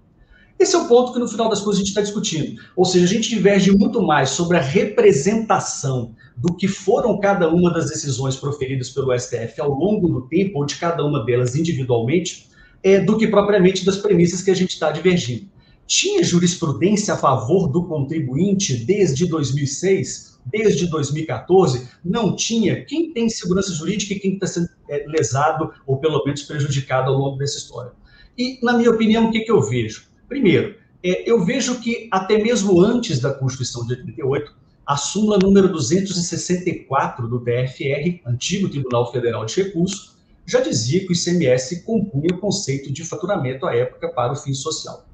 Esse é o ponto que, no final das contas, a gente está discutindo. Ou seja, a gente diverge muito mais sobre a representação do que foram cada uma das decisões proferidas pelo STF ao longo do tempo, ou de cada uma delas individualmente, é, do que propriamente das premissas que a gente está divergindo. Tinha jurisprudência a favor do contribuinte desde 2006? Desde 2014? Não tinha. Quem tem segurança jurídica e quem está sendo é, lesado ou pelo menos prejudicado ao longo dessa história? E, na minha opinião, o que, que eu vejo? Primeiro, é, eu vejo que até mesmo antes da Constituição de 88, a súmula número 264 do TFR, antigo Tribunal Federal de Recursos, já dizia que o ICMS compunha o conceito de faturamento à época para o fim social.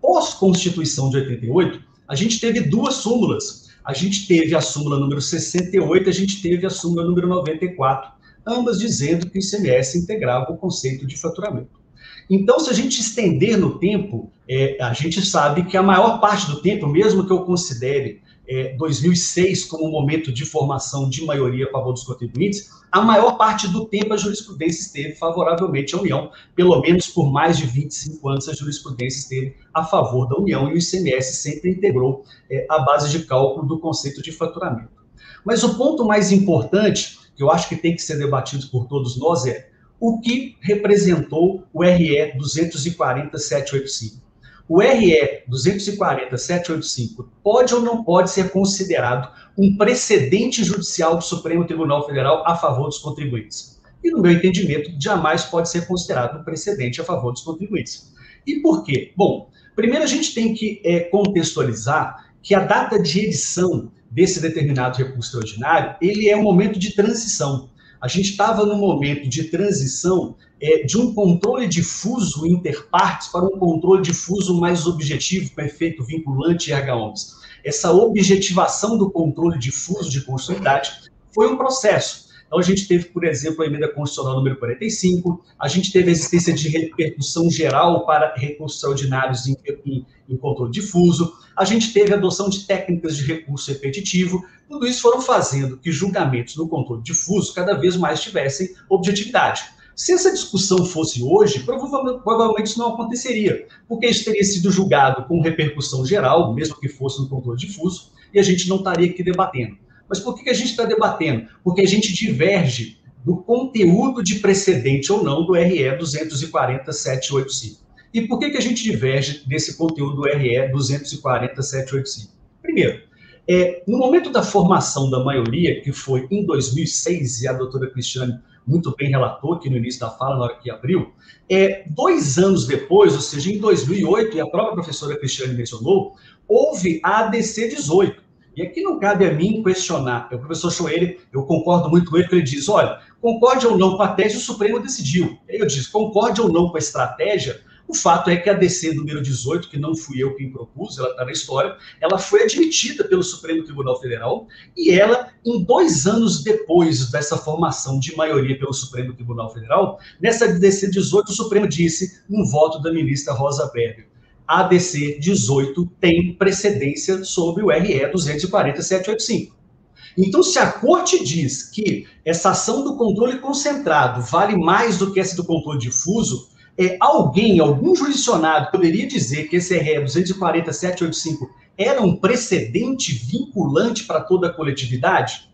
Pós-Constituição de 88, a gente teve duas súmulas. A gente teve a súmula número 68, a gente teve a súmula número 94, ambas dizendo que o ICMS integrava o conceito de faturamento. Então, se a gente estender no tempo, é, a gente sabe que a maior parte do tempo, mesmo que eu considere é, 2006 como momento de formação de maioria a favor dos contribuintes, a maior parte do tempo a jurisprudência esteve favoravelmente à União, pelo menos por mais de 25 anos a jurisprudência esteve a favor da União e o ICMS sempre integrou é, a base de cálculo do conceito de faturamento. Mas o ponto mais importante, que eu acho que tem que ser debatido por todos nós, é o que representou o RE 240.785. O RE 240.785 pode ou não pode ser considerado um precedente judicial do Supremo Tribunal Federal a favor dos contribuintes. E, no meu entendimento, jamais pode ser considerado um precedente a favor dos contribuintes. E por quê? Bom, primeiro a gente tem que é, contextualizar que a data de edição desse determinado recurso extraordinário, ele é um momento de transição a gente estava no momento de transição é, de um controle difuso interpartes para um controle difuso mais objetivo, com efeito vinculante e -omnes. Essa objetivação do controle difuso de constitucionalidade foi um processo. Então, a gente teve, por exemplo, a emenda constitucional número 45, a gente teve a existência de repercussão geral para recursos extraordinários em, em, em controle difuso, a gente teve a adoção de técnicas de recurso repetitivo, tudo isso foram fazendo que julgamentos no controle difuso cada vez mais tivessem objetividade. Se essa discussão fosse hoje, provavelmente isso não aconteceria, porque isso teria sido julgado com repercussão geral, mesmo que fosse no controle difuso, e a gente não estaria aqui debatendo. Mas por que a gente está debatendo? Porque a gente diverge do conteúdo de precedente ou não do RE 240.785. E por que, que a gente diverge desse conteúdo do RE 240.785? Primeiro, é, no momento da formação da maioria, que foi em 2006, e a doutora Cristiane muito bem relatou aqui no início da fala, na hora que abriu, é, dois anos depois, ou seja, em 2008, e a própria professora Cristiane mencionou, houve a ADC 18. E aqui não cabe a mim questionar. O professor Choeire, eu concordo muito com ele, ele diz, olha, concorde ou não com a tese, o Supremo decidiu. Aí eu disse, concorde ou não com a estratégia, o fato é que a DC número 18, que não fui eu quem propus, ela está na história, ela foi admitida pelo Supremo Tribunal Federal e ela, em dois anos depois dessa formação de maioria pelo Supremo Tribunal Federal, nessa DC 18, o Supremo disse, num voto da ministra Rosa Weber, a DC 18 tem precedência sobre o RE 24785. Então, se a corte diz que essa ação do controle concentrado vale mais do que essa do controle difuso, é, alguém, algum jurisdicionado, poderia dizer que esse RE 24785 era um precedente vinculante para toda a coletividade?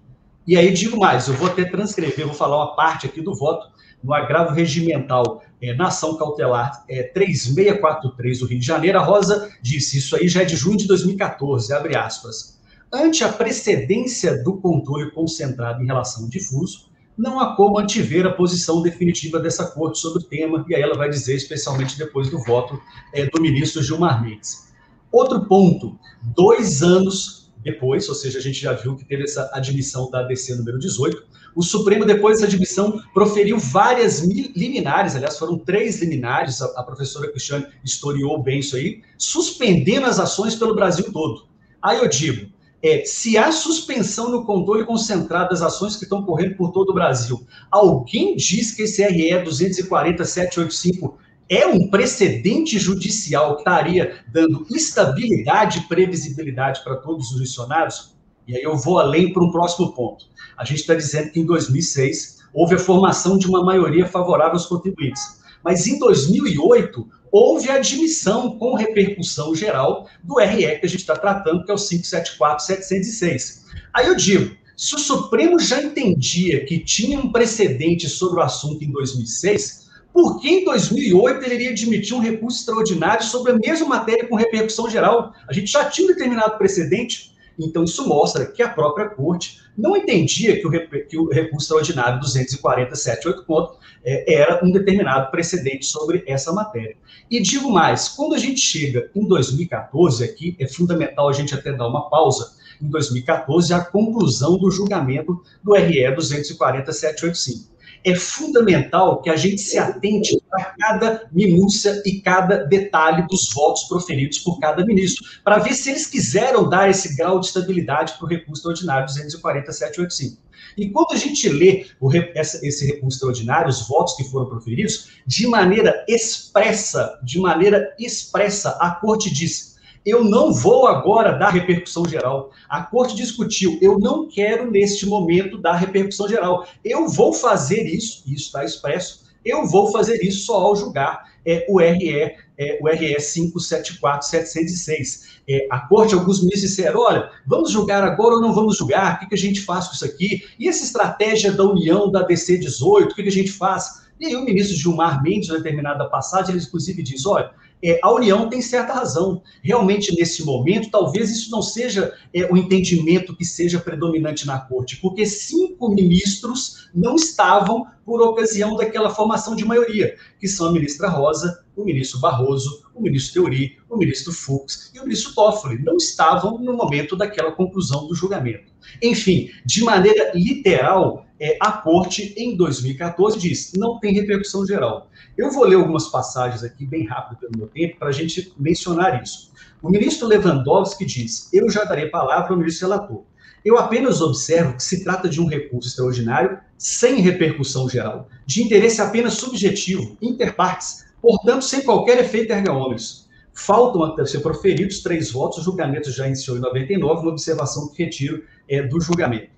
E aí digo mais, eu vou até transcrever, vou falar uma parte aqui do voto no agravo regimental é, na ação cautelar é, 3643 do Rio de Janeiro. A Rosa disse, isso aí já é de junho de 2014, abre aspas. Ante a precedência do controle concentrado em relação ao difuso, não há como antever a posição definitiva dessa corte sobre o tema, e aí ela vai dizer, especialmente depois do voto é, do ministro Gilmar Mendes. Outro ponto, dois anos depois, ou seja, a gente já viu que teve essa admissão da ADC número 18, o Supremo, depois dessa admissão, proferiu várias liminares, aliás, foram três liminares, a, a professora Cristiane historiou bem isso aí, suspendendo as ações pelo Brasil todo. Aí eu digo, é, se há suspensão no controle concentrado das ações que estão correndo por todo o Brasil, alguém diz que esse RE 24785 é um precedente judicial que estaria dando estabilidade e previsibilidade para todos os jurisdicionados? E aí eu vou além para um próximo ponto. A gente está dizendo que em 2006 houve a formação de uma maioria favorável aos contribuintes. Mas em 2008 houve a admissão com repercussão geral do RE que a gente está tratando, que é o 574-706. Aí eu digo, se o Supremo já entendia que tinha um precedente sobre o assunto em 2006, por que em 2008 ele iria admitir um recurso extraordinário sobre a mesma matéria com repercussão geral? A gente já tinha um determinado precedente. Então, isso mostra que a própria corte não entendia que o, que o recurso extraordinário 247,8 pontos é, era um determinado precedente sobre essa matéria. E digo mais, quando a gente chega em 2014, aqui é fundamental a gente até dar uma pausa, em 2014, a conclusão do julgamento do RE 247,85 é fundamental que a gente se atente a cada minúcia e cada detalhe dos votos proferidos por cada ministro, para ver se eles quiseram dar esse grau de estabilidade para o recurso ordinário 24785. E quando a gente lê o, essa, esse recurso extraordinário, os votos que foram proferidos, de maneira expressa, de maneira expressa, a corte diz eu não vou agora dar repercussão geral. A corte discutiu, eu não quero neste momento dar repercussão geral. Eu vou fazer isso, isso está expresso, eu vou fazer isso só ao julgar é, o RE, é, o RE 574706. É, a corte, alguns ministros disseram, olha, vamos julgar agora ou não vamos julgar? O que, que a gente faz com isso aqui? E essa estratégia da união da DC 18, o que, que a gente faz? E aí o ministro Gilmar Mendes, na determinada passagem, ele inclusive diz, olha, é, a União tem certa razão. Realmente, nesse momento, talvez isso não seja é, o entendimento que seja predominante na corte, porque cinco ministros não estavam por ocasião daquela formação de maioria, que são a ministra Rosa, o ministro Barroso, o ministro Teori, o ministro Fux e o ministro Toffoli. Não estavam no momento daquela conclusão do julgamento. Enfim, de maneira literal, é, a corte, em 2014, diz: não tem repercussão geral. Eu vou ler algumas passagens aqui, bem rápido pelo meu tempo, para a gente mencionar isso. O ministro Lewandowski diz: Eu já darei palavra ao ministro relator. Eu apenas observo que se trata de um recurso extraordinário sem repercussão geral, de interesse apenas subjetivo, interpartes, portanto, sem qualquer efeito omnes. Faltam a ser proferidos três votos, o julgamento já iniciou em 99, uma observação que retiro é, do julgamento.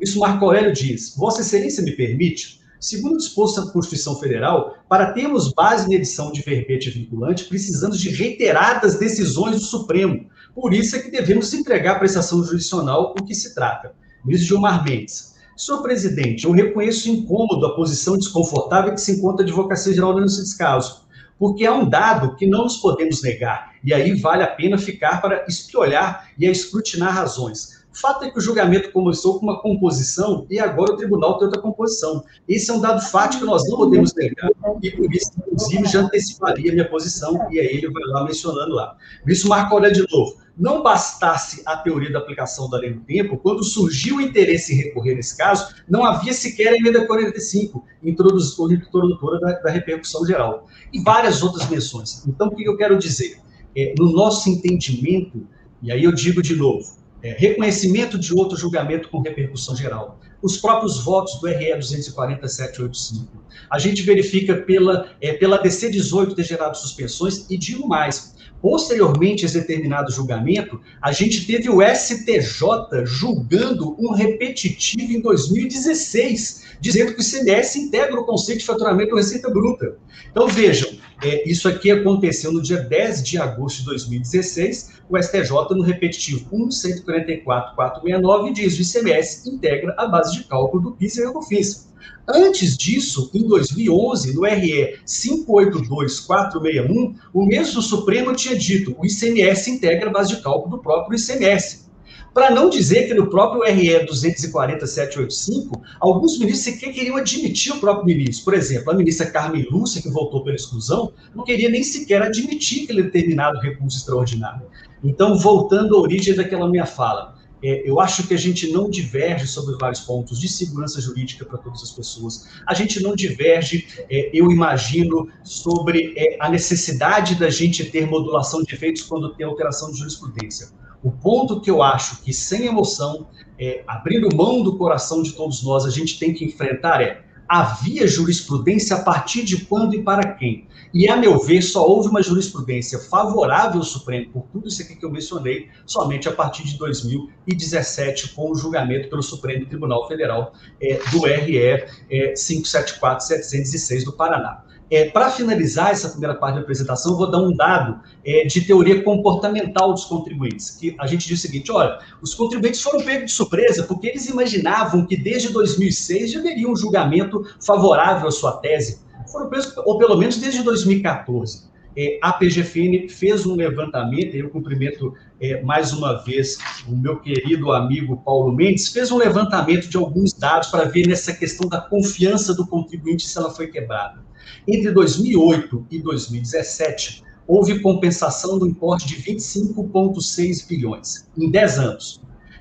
Isso Marco Aurélio diz: Vossa Excelência me permite Segundo disposto da Constituição Federal, para termos base na edição de verbete vinculante, precisamos de reiteradas decisões do Supremo. Por isso é que devemos entregar à prestação jurisdicional o que se trata. Ministro Gilmar Mendes. Senhor presidente, eu reconheço incômodo a posição desconfortável que se encontra a Advocacia Geral nesse caso, porque é um dado que não nos podemos negar, e aí vale a pena ficar para espiolhar e escrutinar razões. Fato é que o julgamento começou com uma composição e agora o tribunal tem outra composição. Esse é um dado fático que nós não podemos negar. E por isso, inclusive, já anteciparia a minha posição, e aí ele vai lá mencionando lá. Por isso, Marco Aurélio de novo. Não bastasse a teoria da aplicação da lei no tempo, quando surgiu o interesse em recorrer nesse caso, não havia sequer a emenda 45, introdutora da, da repercussão geral. E várias outras menções. Então, o que eu quero dizer? É, no nosso entendimento, e aí eu digo de novo, é, reconhecimento de outro julgamento com repercussão geral. Os próprios votos do RE 24785. A gente verifica pela, é, pela DC 18 ter gerado suspensões, e digo mais, Posteriormente a esse determinado julgamento, a gente teve o STJ julgando um repetitivo em 2016, dizendo que o ICMS integra o conceito de faturamento da receita bruta. Então, vejam, é, isso aqui aconteceu no dia 10 de agosto de 2016, o STJ, no repetitivo 144.469, diz que o ICMS integra a base de cálculo do PIS e COFINS. Antes disso, em 2011, no RE 582461, o mesmo Supremo tinha dito o ICMS integra a base de cálculo do próprio ICMS. Para não dizer que no próprio RE 24785, alguns ministros sequer queriam admitir o próprio ministro. Por exemplo, a ministra Carmen Lúcia, que voltou pela exclusão, não queria nem sequer admitir aquele determinado recurso extraordinário. Então, voltando à origem daquela minha fala, eu acho que a gente não diverge sobre vários pontos de segurança jurídica para todas as pessoas. A gente não diverge, é, eu imagino, sobre é, a necessidade da gente ter modulação de efeitos quando tem alteração de jurisprudência. O ponto que eu acho que, sem emoção, é, abrindo mão do coração de todos nós, a gente tem que enfrentar é havia jurisprudência a partir de quando e para quem? E, a meu ver, só houve uma jurisprudência favorável ao Supremo, por tudo isso aqui que eu mencionei, somente a partir de 2017, com o julgamento pelo Supremo Tribunal Federal é, do RE é, 574-706 do Paraná. É, Para finalizar essa primeira parte da apresentação, vou dar um dado é, de teoria comportamental dos contribuintes, que a gente diz o seguinte, olha, os contribuintes foram pegos de surpresa porque eles imaginavam que desde 2006 já haveria um julgamento favorável à sua tese, foram presos, ou pelo menos desde 2014. É, a PGFN fez um levantamento, e eu cumprimento é, mais uma vez o meu querido amigo Paulo Mendes, fez um levantamento de alguns dados para ver nessa questão da confiança do contribuinte se ela foi quebrada. Entre 2008 e 2017, houve compensação do importe de 25,6 bilhões, em 10 anos.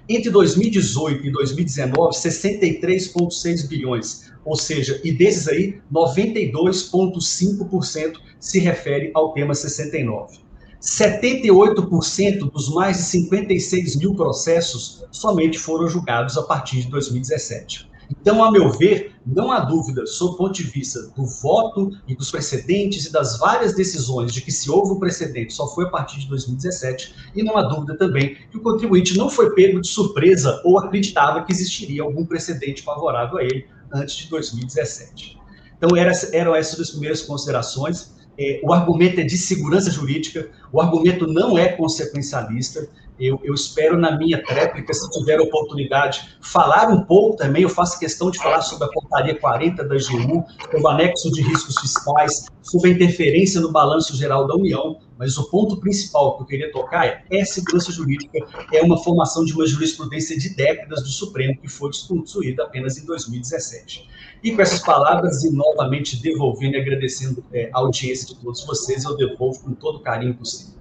Entre 2018 e 2019, 63,6 bilhões, ou seja, e desses aí, 92,5% se refere ao tema 69. 78% dos mais de 56 mil processos somente foram julgados a partir de 2017. Então, a meu ver, não há dúvida, sob o ponto de vista do voto e dos precedentes e das várias decisões de que se houve um precedente só foi a partir de 2017, e não há dúvida também que o contribuinte não foi pego de surpresa ou acreditava que existiria algum precedente favorável a ele antes de 2017. Então, eram essas as primeiras considerações. É, o argumento é de segurança jurídica, o argumento não é consequencialista, eu, eu, espero na minha tréplica, se tiver oportunidade, falar um pouco também. Eu faço questão de falar sobre a portaria 40 da GU, sobre o anexo de riscos fiscais, sobre a interferência no balanço geral da União. Mas o ponto principal que eu queria tocar é, é segurança jurídica, é uma formação de uma jurisprudência de décadas do Supremo que foi destruída apenas em 2017. E com essas palavras, e novamente devolvendo e agradecendo é, a audiência de todos vocês, eu devolvo com todo o carinho possível.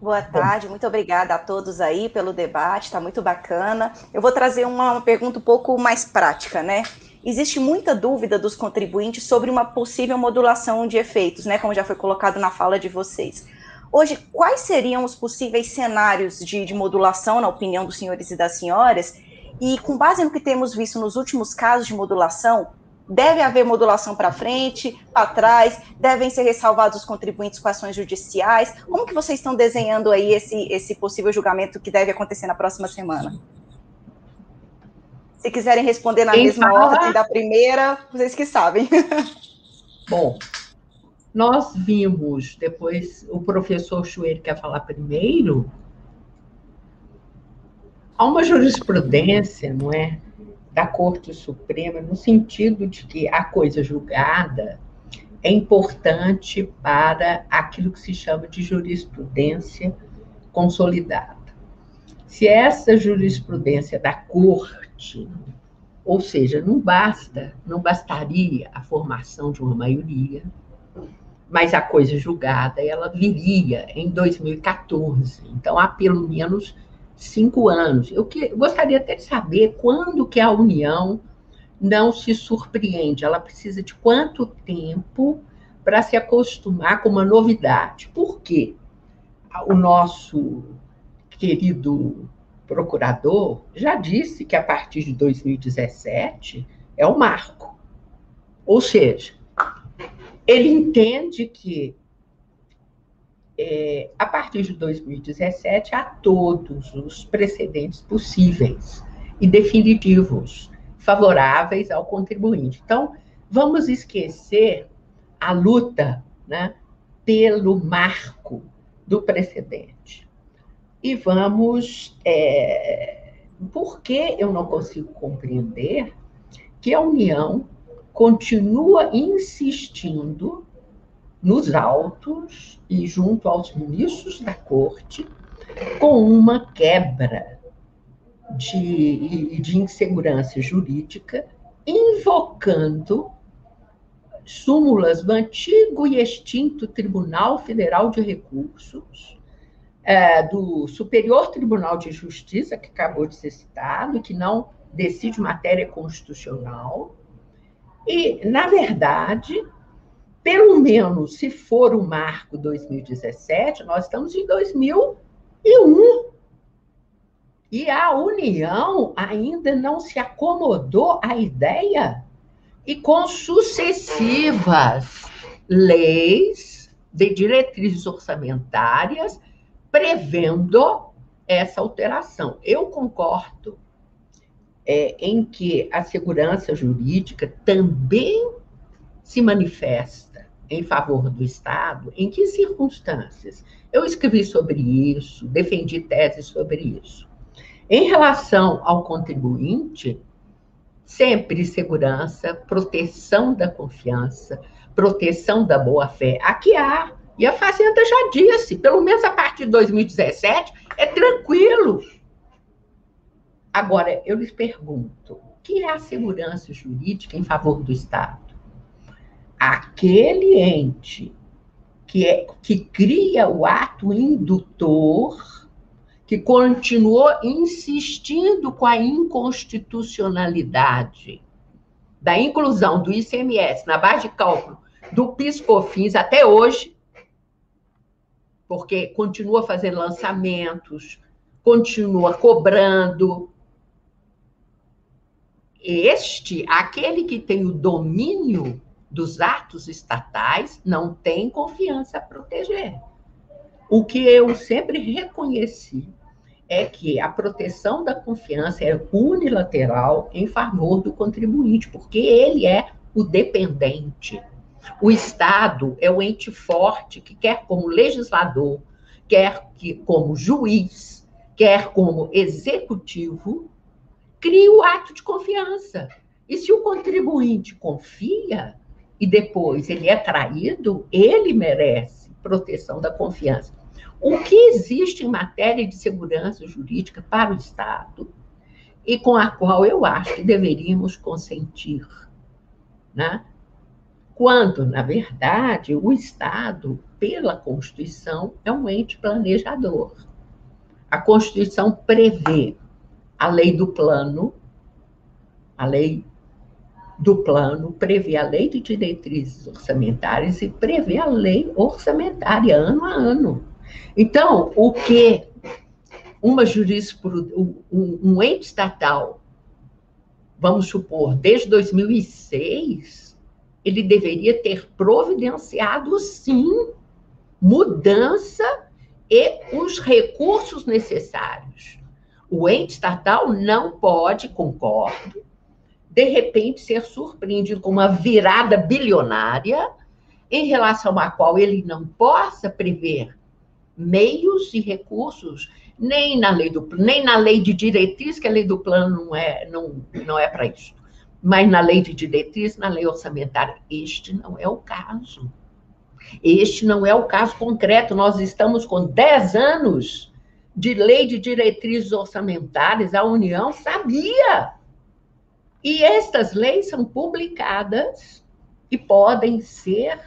Boa tarde, muito obrigada a todos aí pelo debate, está muito bacana. Eu vou trazer uma, uma, pergunta um pouco mais prática, né? Existe muita dúvida dos contribuintes sobre uma possível modulação de efeitos, né? Como já foi colocado na fala de vocês. Hoje, quais seriam os possíveis cenários de, de modulação, na opinião dos senhores e das senhoras? E com base no que temos visto nos últimos casos de modulação, Deve haver modulação para frente, para trás, devem ser ressalvados os contribuintes com ações judiciais. Como que vocês estão desenhando aí esse, esse possível julgamento que deve acontecer na próxima semana? Se quiserem responder na Quem mesma fala? ordem da primeira, vocês que sabem. Bom, nós vimos, depois o professor Chueiro quer falar primeiro, há uma jurisprudência, não é? da Corte Suprema, no sentido de que a coisa julgada é importante para aquilo que se chama de jurisprudência consolidada. Se essa jurisprudência da Corte, ou seja, não basta, não bastaria a formação de uma maioria, mas a coisa julgada ela viria em 2014. Então há pelo menos cinco anos. Eu que, gostaria até de saber quando que a União não se surpreende. Ela precisa de quanto tempo para se acostumar com uma novidade. Por quê? O nosso querido procurador já disse que a partir de 2017 é o marco. Ou seja, ele entende que é, a partir de 2017, há todos os precedentes possíveis e definitivos favoráveis ao contribuinte. Então, vamos esquecer a luta né, pelo marco do precedente. E vamos. É, por que eu não consigo compreender que a União continua insistindo nos autos e junto aos ministros da corte com uma quebra de, de insegurança jurídica, invocando súmulas do antigo e extinto Tribunal Federal de Recursos, é, do Superior Tribunal de Justiça, que acabou de ser citado, que não decide matéria constitucional. E, na verdade, pelo menos se for o marco 2017, nós estamos em 2001. E a União ainda não se acomodou à ideia e com sucessivas leis de diretrizes orçamentárias prevendo essa alteração. Eu concordo é, em que a segurança jurídica também se manifesta em favor do Estado. Em que circunstâncias? Eu escrevi sobre isso, defendi teses sobre isso. Em relação ao contribuinte, sempre segurança, proteção da confiança, proteção da boa-fé. Aqui há, e a Fazenda já disse, pelo menos a partir de 2017, é tranquilo. Agora, eu lhes pergunto, o que é a segurança jurídica em favor do Estado? Aquele ente que, é, que cria o ato indutor que continuou insistindo com a inconstitucionalidade da inclusão do ICMS na base de cálculo do PIS/COFINS até hoje, porque continua fazendo lançamentos, continua cobrando. Este, aquele que tem o domínio dos atos estatais, não tem confiança a proteger. O que eu sempre reconheci é que a proteção da confiança é unilateral em favor do contribuinte, porque ele é o dependente. O Estado é o ente forte que quer como legislador, quer que como juiz, quer como executivo, cria o ato de confiança. E se o contribuinte confia e depois ele é traído, ele merece proteção da confiança o que existe em matéria de segurança jurídica para o Estado e com a qual eu acho que deveríamos consentir, né? Quando, na verdade, o Estado, pela Constituição, é um ente planejador. A Constituição prevê a lei do plano, a lei do plano prevê a lei de diretrizes orçamentárias e prevê a lei orçamentária ano a ano. Então, o que uma jurisprudência, um, um ente estatal, vamos supor, desde 2006, ele deveria ter providenciado, sim, mudança e os recursos necessários. O ente estatal não pode, concordo, de repente ser surpreendido com uma virada bilionária em relação à qual ele não possa prever meios e recursos, nem na lei do nem na lei de diretriz, que a lei do plano não é, não, não é para isso, mas na lei de diretriz, na lei orçamentária. Este não é o caso. Este não é o caso concreto. Nós estamos com 10 anos de lei de diretrizes orçamentárias, a União sabia. E estas leis são publicadas e podem ser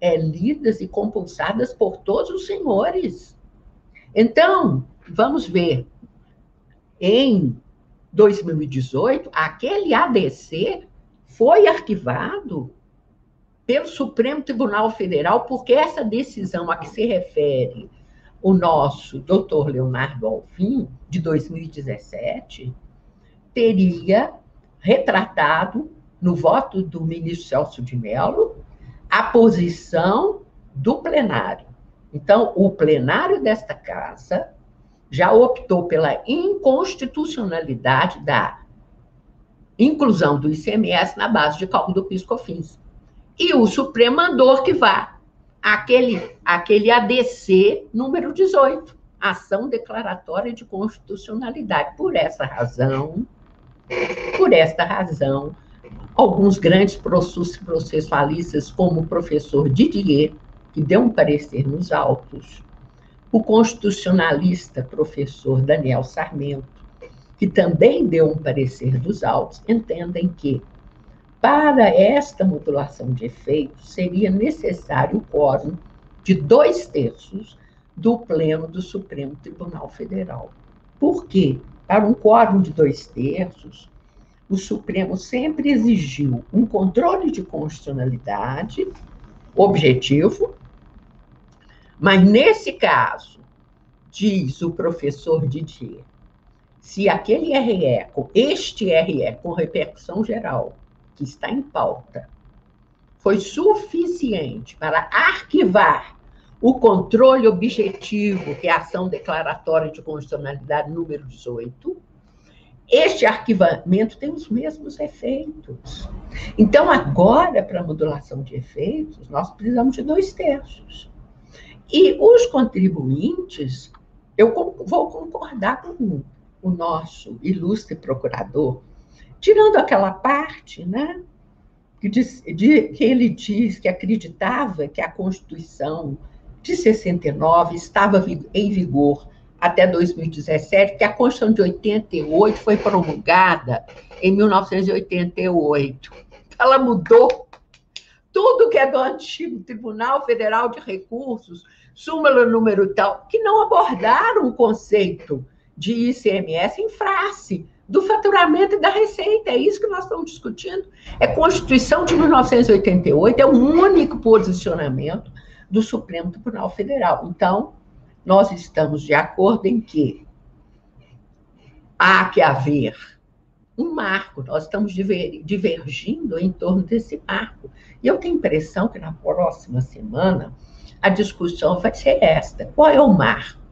é, lidas e compulsadas por todos os senhores. Então, vamos ver. Em 2018, aquele ADC foi arquivado pelo Supremo Tribunal Federal, porque essa decisão a que se refere o nosso doutor Leonardo Alvim, de 2017, teria retratado no voto do ministro Celso de Mello a posição do plenário. Então, o plenário desta casa já optou pela inconstitucionalidade da inclusão do ICMS na base de cálculo do PIS/COFINS. E o Supremo mandou que vá aquele, aquele ADC número 18, ação declaratória de constitucionalidade. Por essa razão, por esta razão, alguns grandes processualistas, como o professor Didier, que deu um parecer nos autos, o constitucionalista professor Daniel Sarmento, que também deu um parecer dos autos, entendem que, para esta modulação de efeitos, seria necessário o quórum de dois terços do Pleno do Supremo Tribunal Federal. Por quê? Para um quórum de dois terços, o Supremo sempre exigiu um controle de constitucionalidade objetivo, mas nesse caso, diz o professor Didier, se aquele RE, este RE com repercussão geral, que está em pauta, foi suficiente para arquivar o controle objetivo, que é a ação declaratória de constitucionalidade número 18, este arquivamento tem os mesmos efeitos. Então, agora, para modulação de efeitos, nós precisamos de dois terços. E os contribuintes, eu vou concordar com o nosso ilustre procurador, tirando aquela parte, né, que, diz, de, que ele diz que acreditava que a Constituição de 69 estava em vigor até 2017, que a Constituição de 88 foi promulgada em 1988. Ela mudou tudo que é do antigo Tribunal Federal de Recursos, súmula número tal, que não abordaram o conceito de ICMS em face do faturamento e da receita. É isso que nós estamos discutindo. É Constituição de 1988, é o único posicionamento do Supremo Tribunal Federal. Então, nós estamos de acordo em que há que haver um marco, nós estamos divergindo em torno desse marco. E eu tenho impressão que na próxima semana a discussão vai ser esta: qual é o marco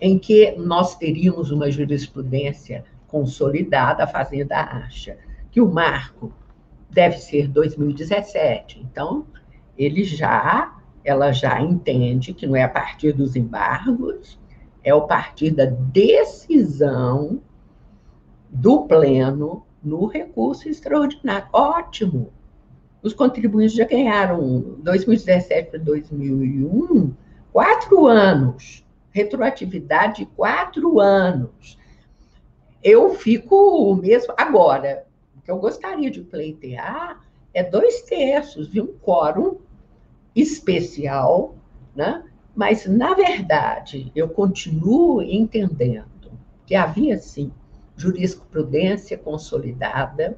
em que nós teríamos uma jurisprudência consolidada, a Fazenda acha que o marco deve ser 2017. Então, ele já, ela já entende que não é a partir dos embargos, é a partir da decisão do pleno no recurso extraordinário. Ótimo! Os contribuintes já ganharam 2017 para 2001 quatro anos, retroatividade de quatro anos. Eu fico mesmo. Agora, o que eu gostaria de pleitear é dois terços de um quórum especial, né? mas, na verdade, eu continuo entendendo que havia, sim, jurisprudência consolidada,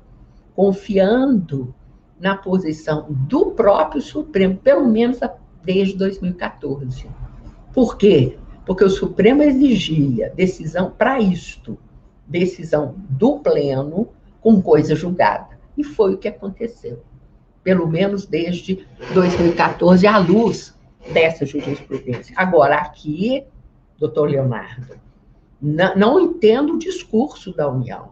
confiando na posição do próprio Supremo, pelo menos desde 2014. Por quê? Porque o Supremo exigia decisão para isto, decisão do Pleno com coisa julgada. E foi o que aconteceu, pelo menos desde 2014, à luz dessa jurisprudência. Agora, aqui, doutor Leonardo, não, entendo o discurso da União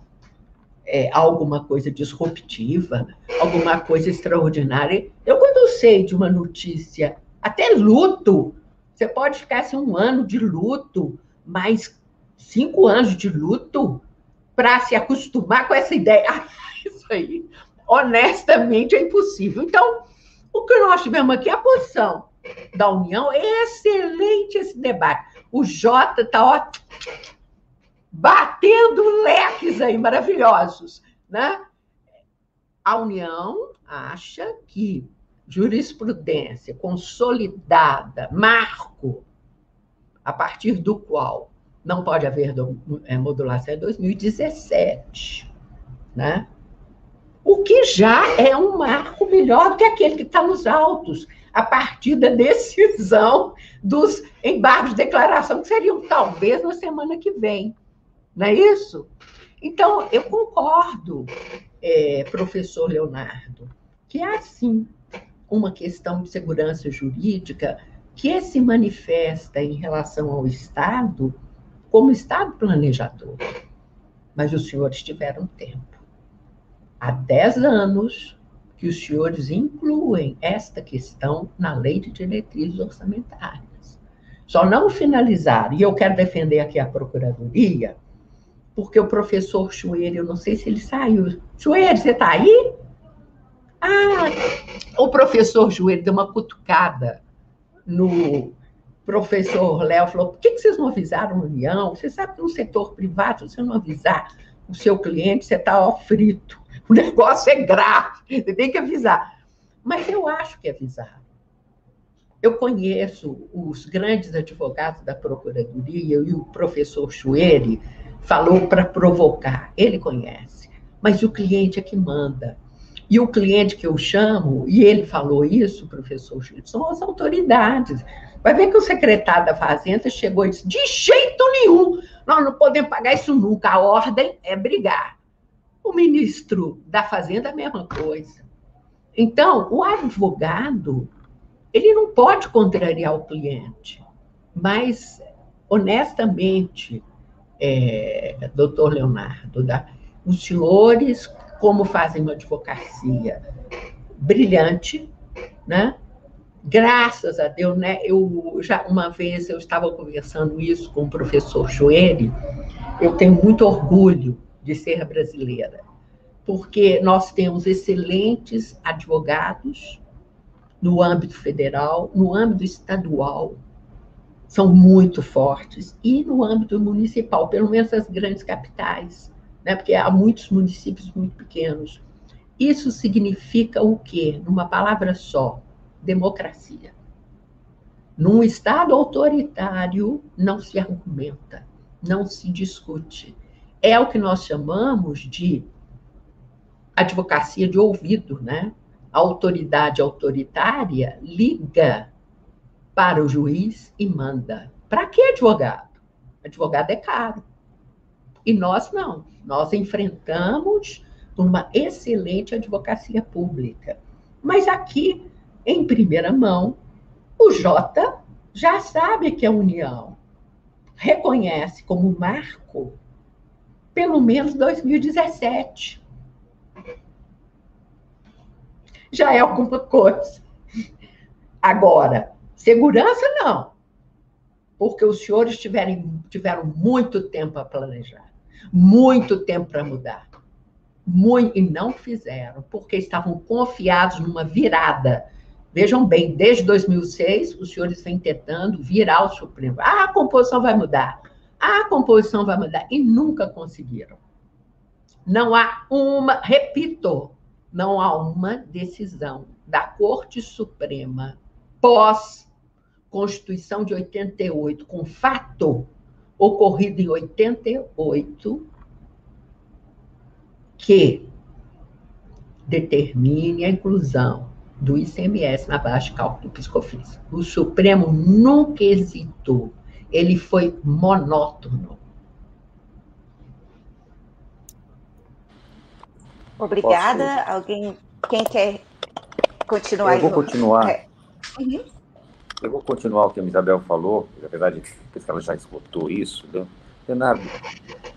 é, alguma coisa disruptiva, alguma coisa extraordinária. Eu, quando sei de uma notícia, até luto, você pode ficar assim, um ano de luto, mais cinco anos de luto, para se acostumar com essa ideia. Ah, isso aí, honestamente, é impossível. Então, o que nós tivemos aqui, a posição da União, é excelente esse debate. O Jota está ótimo batendo leques aí maravilhosos, né? A União acha que jurisprudência consolidada, marco, a partir do qual não pode haver é, modulação é 2017, né? O que já é um marco melhor do que aquele que está nos autos, a partir da decisão dos embargos de declaração, que seriam talvez na semana que vem. Não é isso? Então, eu concordo, é, professor Leonardo, que há sim uma questão de segurança jurídica que se manifesta em relação ao Estado como Estado planejador. Mas os senhores tiveram tempo. Há dez anos que os senhores incluem esta questão na lei de diretrizes orçamentárias. Só não finalizaram, e eu quero defender aqui a Procuradoria, porque o professor Chueiro, eu não sei se ele saiu. Chueiro, você está aí? Ah, o professor Chueiro deu uma cutucada no professor Léo, falou, por que, vocês não avisaram a União? Você sabe que no setor privado, se você não avisar o seu cliente, você está frito. O negócio é grave, você tem que avisar. Mas eu acho que avisar. Eu conheço os grandes advogados da Procuradoria e o professor Chueri falou para provocar, ele conhece. Mas o cliente é que manda. E o cliente que eu chamo, e ele falou isso, professor Chueri, são as autoridades. Vai ver que o secretário da Fazenda chegou e disse: de jeito nenhum, nós não podemos pagar isso nunca. A ordem é brigar. O ministro da Fazenda, a mesma coisa. Então, o advogado, ele não pode contrariar o cliente, mas, honestamente, é, doutor Leonardo, da, os senhores, como fazem uma advocacia brilhante, né? Graças a Deus, né? Eu já uma vez eu estava conversando isso com o professor Joelho, eu tenho muito orgulho de ser brasileira, porque nós temos excelentes advogados no âmbito federal, no âmbito estadual, são muito fortes, e no âmbito municipal, pelo menos as grandes capitais, né? porque há muitos municípios muito pequenos. Isso significa o quê? Numa palavra só, democracia. Num Estado autoritário, não se argumenta, não se discute é o que nós chamamos de advocacia de ouvido, né? A autoridade autoritária liga para o juiz e manda. Para que advogado? Advogado é caro. E nós não. Nós enfrentamos uma excelente advocacia pública. Mas aqui, em primeira mão, o Jota já sabe que a União reconhece como marco pelo menos 2017. Já é alguma coisa. Agora, segurança não. Porque os senhores tiverem, tiveram muito tempo a planejar, muito tempo para mudar. Muito, e não fizeram, porque estavam confiados numa virada. Vejam bem, desde 2006, os senhores vêm tentando virar o Supremo. Ah, a composição vai mudar a composição vai mudar. E nunca conseguiram. Não há uma, repito, não há uma decisão da Corte Suprema pós Constituição de 88, com fato ocorrido em 88, que determine a inclusão do ICMS na base de cálculo do Piscofins. O Supremo nunca hesitou ele foi monótono. Obrigada. Posso... Alguém, quem quer continuar? Eu vou continuar. É. Uhum. Eu vou continuar o que a Isabel falou, na verdade, depois que ela já esgotou isso. Né? Leonardo,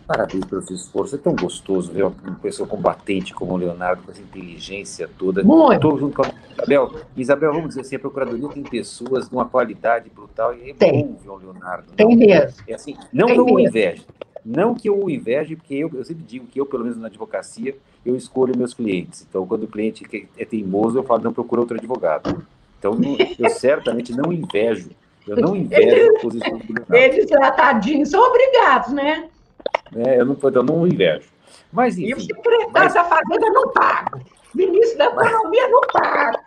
parabéns pelo seu esforço. É tão gostoso ver uma pessoa combatente como o Leonardo, com essa inteligência toda. Estou junto com a Isabel. Isabel, vamos dizer assim, a Procuradoria tem pessoas de uma qualidade brutal e é tem. bom ver o Leonardo. Tem não, mesmo. É assim, não tem que eu o inveje. Não que eu o inveje, porque eu, eu sempre digo que eu, pelo menos na advocacia, eu escolho meus clientes. Então, quando o cliente é teimoso, eu falo, não, procura outro advogado. Então, eu certamente não invejo eu não invejo a posição do Leonardo. Eles tratadinhos são obrigados, né? É, eu não, eu não invejo. Mas, enfim, e o secretário mas... da Fazenda não paga. O ministro da Economia não paga.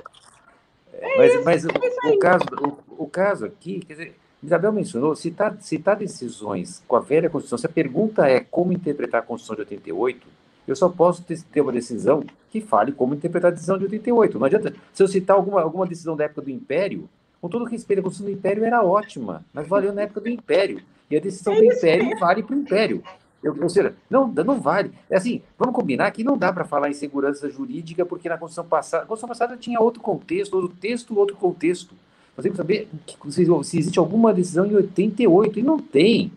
É mas, isso, mas é o, o, caso, o, o, caso aqui, quer dizer, Isabel mencionou, citar, citar decisões com a velha Constituição, se a pergunta é como interpretar a Constituição de 88, eu só posso ter, uma decisão que fale como interpretar a decisão de 88. Não adianta, se eu citar alguma, alguma decisão da época do Império, com todo respeito, a Constituição do Império era ótima, mas valeu na época do Império. E a decisão do Império vale para o Império. Eu, ou seja, não, não vale. É assim, vamos combinar que não dá para falar em segurança jurídica, porque na Constituição passada, a Constituição passada tinha outro contexto, outro texto, outro contexto. Nós temos que saber se, se existe alguma decisão em 88, e não tem.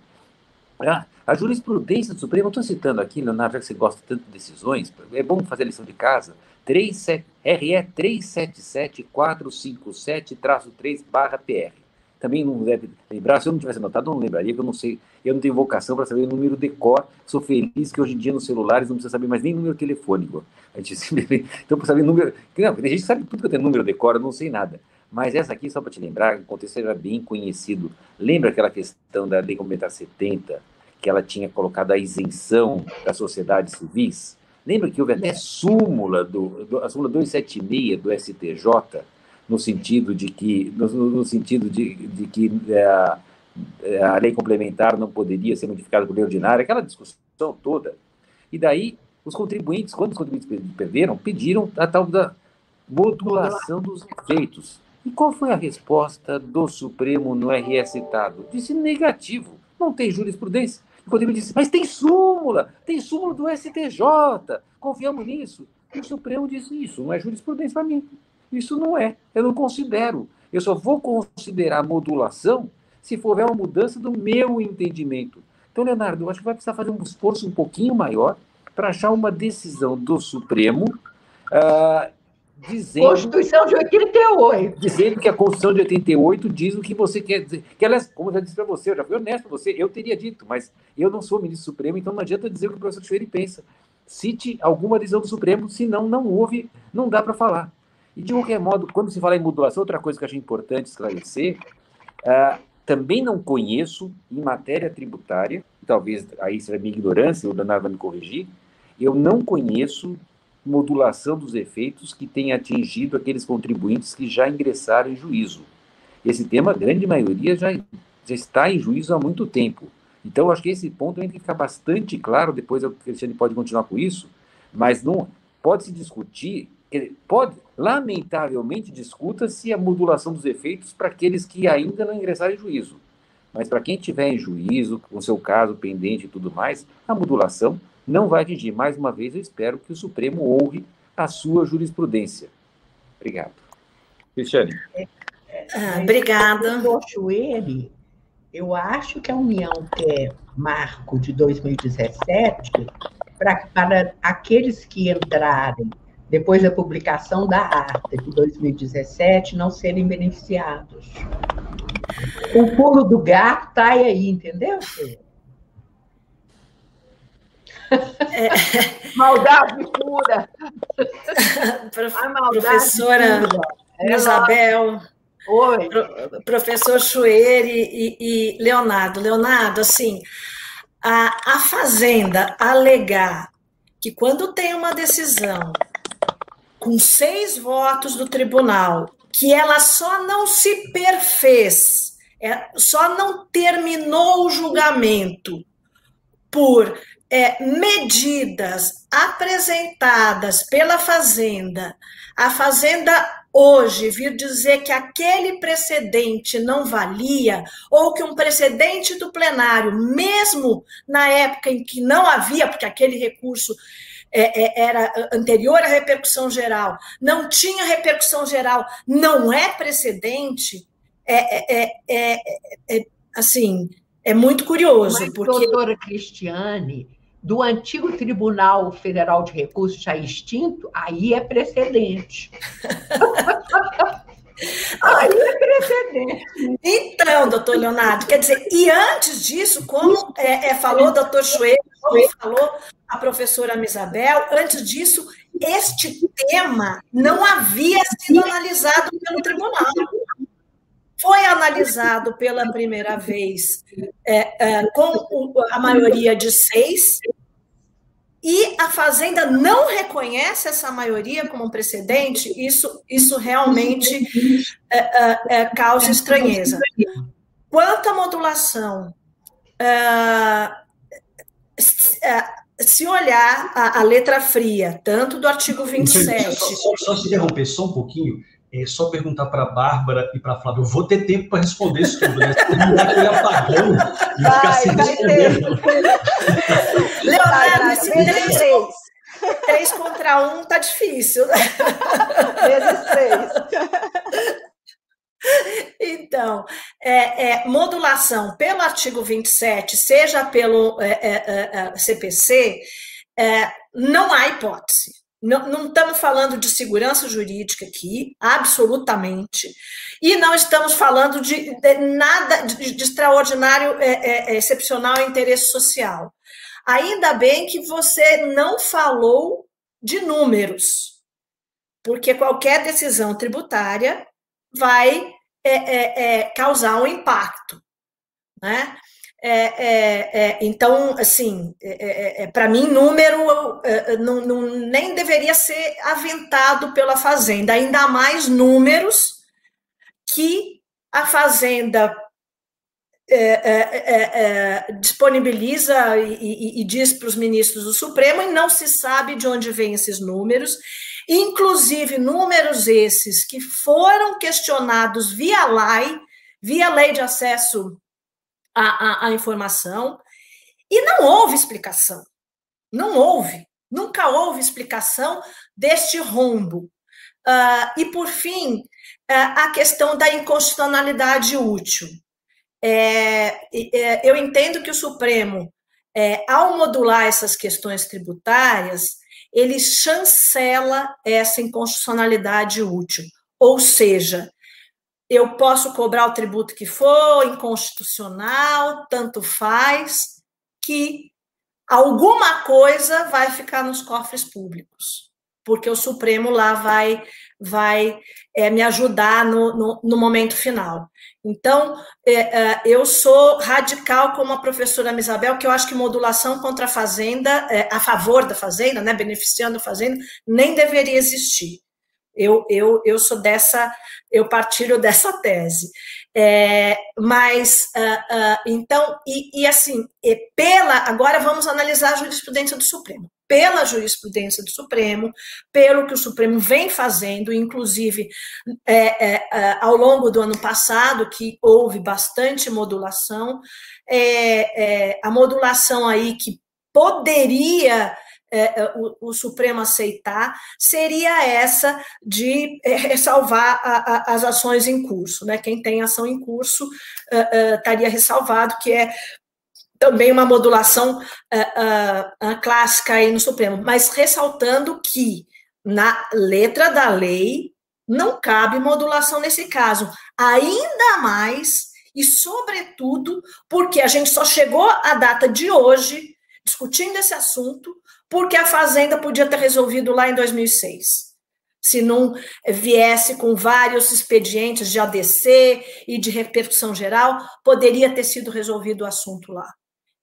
Ah, a jurisprudência do Supremo, eu estou citando aqui, Leonardo, já que você gosta tanto de decisões, é bom fazer a lição de casa. 3, RE 377-457-3-PR. Também não deve lembrar, se eu não tivesse anotado, eu não lembraria, porque eu não sei, eu não tenho vocação para saber o número de cor. Sou feliz que hoje em dia nos celulares não precisa saber mais nem número telefônico. A gente então, para saber número. Não, gente sabe tudo que eu tenho número de cor, eu não sei nada. Mas essa aqui, só para te lembrar, o contexto era bem conhecido. Lembra aquela questão da Lei Complementar 70, que ela tinha colocado a isenção das sociedades civis? Lembra que houve até súmula, do, do, a súmula 276 do STJ, no sentido de que, no, no sentido de, de que é, é, a lei complementar não poderia ser modificada por lei ordinária, aquela discussão toda. E daí, os contribuintes, quando os contribuintes perderam, pediram a tal da modulação dos efeitos. E qual foi a resposta do Supremo no RS citado? Disse negativo, não tem jurisprudência. Contribuinte disse, mas tem súmula, tem súmula do STJ, confiamos nisso. E o Supremo disse, isso não é jurisprudência para mim. Isso não é, eu não considero. Eu só vou considerar modulação se for uma mudança do meu entendimento. Então, Leonardo, eu acho que vai precisar fazer um esforço um pouquinho maior para achar uma decisão do Supremo uh, dizendo. Constituição de 88. Dizendo que a Constituição de 88 diz o que você quer dizer. Que, aliás, como eu já disse para você, eu já fui honesto para você, eu teria dito, mas eu não sou ministro Supremo, então não adianta dizer o que o professor Teixeira pensa. Cite alguma decisão do Supremo, senão não houve, não dá para falar. E de qualquer modo, quando se fala em modulação, outra coisa que eu acho importante esclarecer, uh, também não conheço em matéria tributária, talvez aí seja minha ignorância, o Danado vai me corrigir, eu não conheço modulação dos efeitos que tenha atingido aqueles contribuintes que já ingressaram em juízo. Esse tema, a grande maioria, já, já está em juízo há muito tempo. Então, acho que esse ponto tem que ficar bastante claro, depois o Cristiane pode continuar com isso, mas não pode se discutir pode, lamentavelmente, discuta-se a modulação dos efeitos para aqueles que ainda não ingressaram em juízo. Mas para quem tiver em juízo, com seu caso pendente e tudo mais, a modulação não vai atingir. Mais uma vez, eu espero que o Supremo honre a sua jurisprudência. Obrigado. Cristiane. É, ah, obrigada. ele, eu acho que a União quer marco de 2017 para, para aqueles que entrarem depois da publicação da ata de 2017, não serem beneficiados. O pulo do gato está aí, entendeu? É. Maldade pura. A maldade Professora pura. Isabel. Oi. Pro, professor Chueire e, e, Leonardo. Leonardo, assim, a, a Fazenda alegar que quando tem uma decisão com seis votos do tribunal, que ela só não se perfez, é, só não terminou o julgamento por é, medidas apresentadas pela Fazenda, a Fazenda hoje vir dizer que aquele precedente não valia, ou que um precedente do plenário, mesmo na época em que não havia, porque aquele recurso é, é, era anterior à repercussão geral, não tinha repercussão geral, não é precedente, é, é, é, é assim, é muito curioso. Mas, porque... doutora Cristiane, do antigo Tribunal Federal de Recursos já extinto, aí é precedente. Aí é precedente. Então, doutor Leonardo, quer dizer, e antes disso, como é, é, falou o doutor Chueiro, como falou a professora Isabel, antes disso, este tema não havia sido analisado pelo tribunal. Foi analisado pela primeira vez é, é, com a maioria de seis, e a Fazenda não reconhece essa maioria como um precedente, isso, isso realmente é, é, é causa estranheza. Quanto à modulação, é, se olhar a, a, letra fria, tanto do artigo 27. Só, só, só se interromper só um pouquinho, é só perguntar para a Bárbara e para a Flávia. Eu vou ter tempo para responder isso tudo, né? aquele apagão e vai, ficar sem responder. Leonardo, esse três, três. três contra um tá difícil. Vezes três. Então, é, é, modulação pelo artigo 27, seja pelo é, CPC, é, é, é, não há hipótese. Não, estamos falando de segurança jurídica aqui, absolutamente, e não estamos falando de, de nada de, de extraordinário, excepcional interesse social. Ainda bem que você não falou de números, porque qualquer decisão tributária vai é, é, é, causar um impacto, né? É, é, é, então, assim, para mim, número não, não, nem deveria ser aventado pela Fazenda, ainda mais números que a Fazenda disponibiliza e, e, e diz para os ministros do Supremo e não se sabe de onde vêm esses números. Inclusive números esses que foram questionados via lei, via lei de acesso à, à, à informação, e não houve explicação. Não houve, nunca houve explicação deste rombo. Uh, e, por fim, uh, a questão da inconstitucionalidade útil. É, é, eu entendo que o Supremo, é, ao modular essas questões tributárias, ele chancela essa inconstitucionalidade útil. Ou seja, eu posso cobrar o tributo que for, inconstitucional, tanto faz, que alguma coisa vai ficar nos cofres públicos, porque o Supremo lá vai vai é, me ajudar no, no, no, momento final. Então, é, é, eu sou radical como a professora Isabel, que eu acho que modulação contra a fazenda, é, a favor da fazenda, né, beneficiando a fazenda, nem deveria existir. Eu, eu, eu sou dessa, eu partilho dessa tese. É, mas, uh, uh, então, e, e assim, e pela, agora vamos analisar a jurisprudência do Supremo pela jurisprudência do Supremo, pelo que o Supremo vem fazendo, inclusive é, é, é, ao longo do ano passado, que houve bastante modulação, é, é, a modulação aí que poderia é, o, o, Supremo aceitar seria essa de ressalvar a, a, as ações em curso. Né? Quem tem ação em curso estaria ressalvado, que é também uma modulação clássica aí no Supremo, mas ressaltando que na letra da lei não cabe modulação nesse caso, ainda mais e sobretudo porque a gente só chegou à data de hoje discutindo esse assunto porque a Fazenda podia ter resolvido lá em 2006 se não viesse com vários expedientes de ADC e de repercussão geral, poderia ter sido resolvido o assunto lá.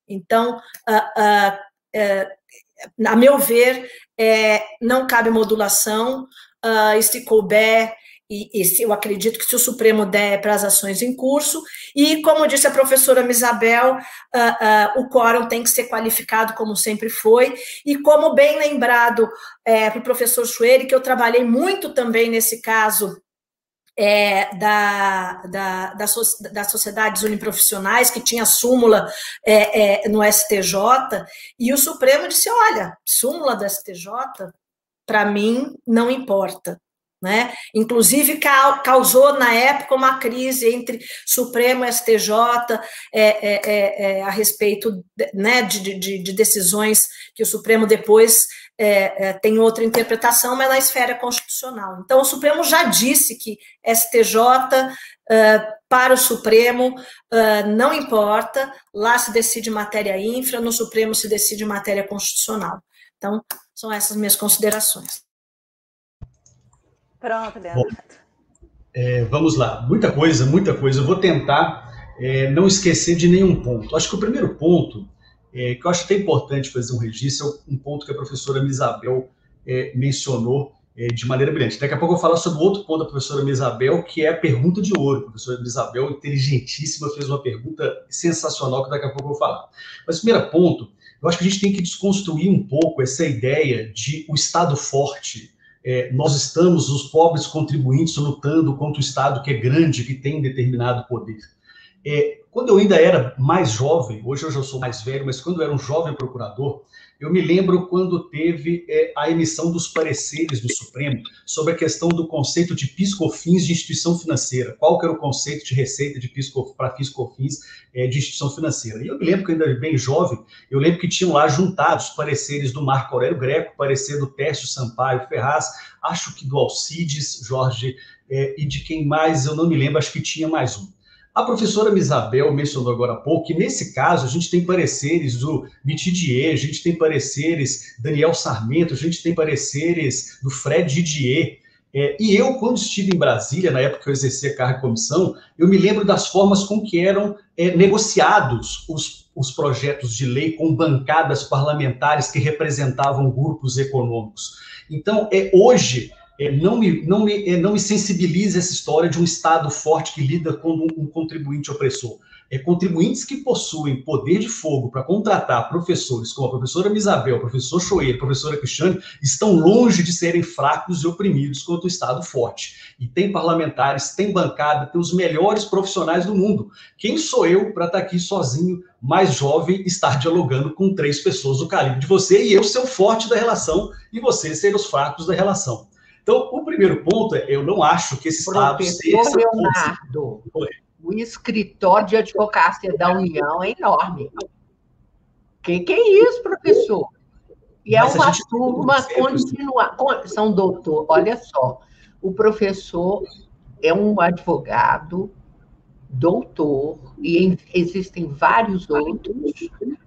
Então, uh, uh, a meu ver, é, não cabe modulação, e se couber, e, e eu acredito que se o Supremo der para as ações em curso, e como disse a professora Misabel, o quórum tem que ser qualificado como sempre foi, e como bem lembrado é, para o professor Schweire, que eu trabalhei muito também nesse caso é, da, da, da, das sociedades uniprofissionais, que tinha súmula é, é, no STJ, e o Supremo disse: olha, súmula do STJ, para mim, não importa. Né? Inclusive causou na época uma crise entre Supremo e STJ é, é, é, é, a respeito né, de, de, de, decisões que o Supremo depois é, é, tem outra interpretação, mas na esfera constitucional. Então, o Supremo já disse que STJ para o Supremo não importa, lá se decide matéria infra, no Supremo se decide matéria constitucional. Então, são essas minhas considerações. Pronto, Leandro. Bom, é, vamos lá, muita coisa, muita coisa. Eu vou tentar é, não esquecer de nenhum ponto. Acho que o primeiro ponto é, que eu acho até importante fazer um registro, é um ponto que a professora Misabel é, mencionou é, de maneira brilhante. Daqui a pouco eu vou falar sobre outro ponto da professora Misabel, que é a pergunta de ouro. A professora Misabel, inteligentíssima, fez uma pergunta sensacional que daqui a pouco eu vou falar. Mas primeiro ponto, eu acho que a gente tem que desconstruir um pouco essa ideia de o Estado forte. É, nós estamos, os pobres contribuintes, lutando contra o Estado que é grande, que tem determinado poder. É, quando eu ainda era mais jovem, hoje eu já sou mais velho, mas quando eu era um jovem procurador, eu me lembro quando teve é, a emissão dos pareceres do Supremo sobre a questão do conceito de piscofins de instituição financeira. Qual que era o conceito de receita de pisco, para piscofins é, de instituição financeira? E eu me lembro que ainda bem jovem, eu lembro que tinham lá juntados pareceres do Marco Aurélio Greco, parecer do Tércio Sampaio Ferraz, acho que do Alcides Jorge, é, e de quem mais, eu não me lembro, acho que tinha mais um. A professora Misabel mencionou agora há pouco que, nesse caso, a gente tem pareceres do Mitidier, a gente tem pareceres Daniel Sarmento, a gente tem pareceres do Fred Didier. É, e eu, quando estive em Brasília, na época que eu exercia cargo de comissão, eu me lembro das formas com que eram é, negociados os, os projetos de lei com bancadas parlamentares que representavam grupos econômicos. Então, é, hoje, não, me, não, me, é, não me sensibiliza essa história de um Estado forte que lida com um, contribuinte opressor. É, contribuintes que possuem poder de fogo para contratar professores, como a professora Misabel, professor Choeiro, professora Cristiane, estão longe de serem fracos e oprimidos contra o Estado forte. E tem parlamentares, tem bancada, tem os melhores profissionais do mundo. Quem sou eu para estar tá aqui sozinho, mais jovem, estar dialogando com três pessoas do calibre de você e eu ser o forte da relação e você ser os fracos da relação? Então, o primeiro ponto é, eu não acho que esse Estado seja... Leonardo, o escritório de advocacia da União é enorme. O que, que é isso, professor? E é uma turma continua, são doutor, olha só, o professor é um advogado, doutor, e existem vários outros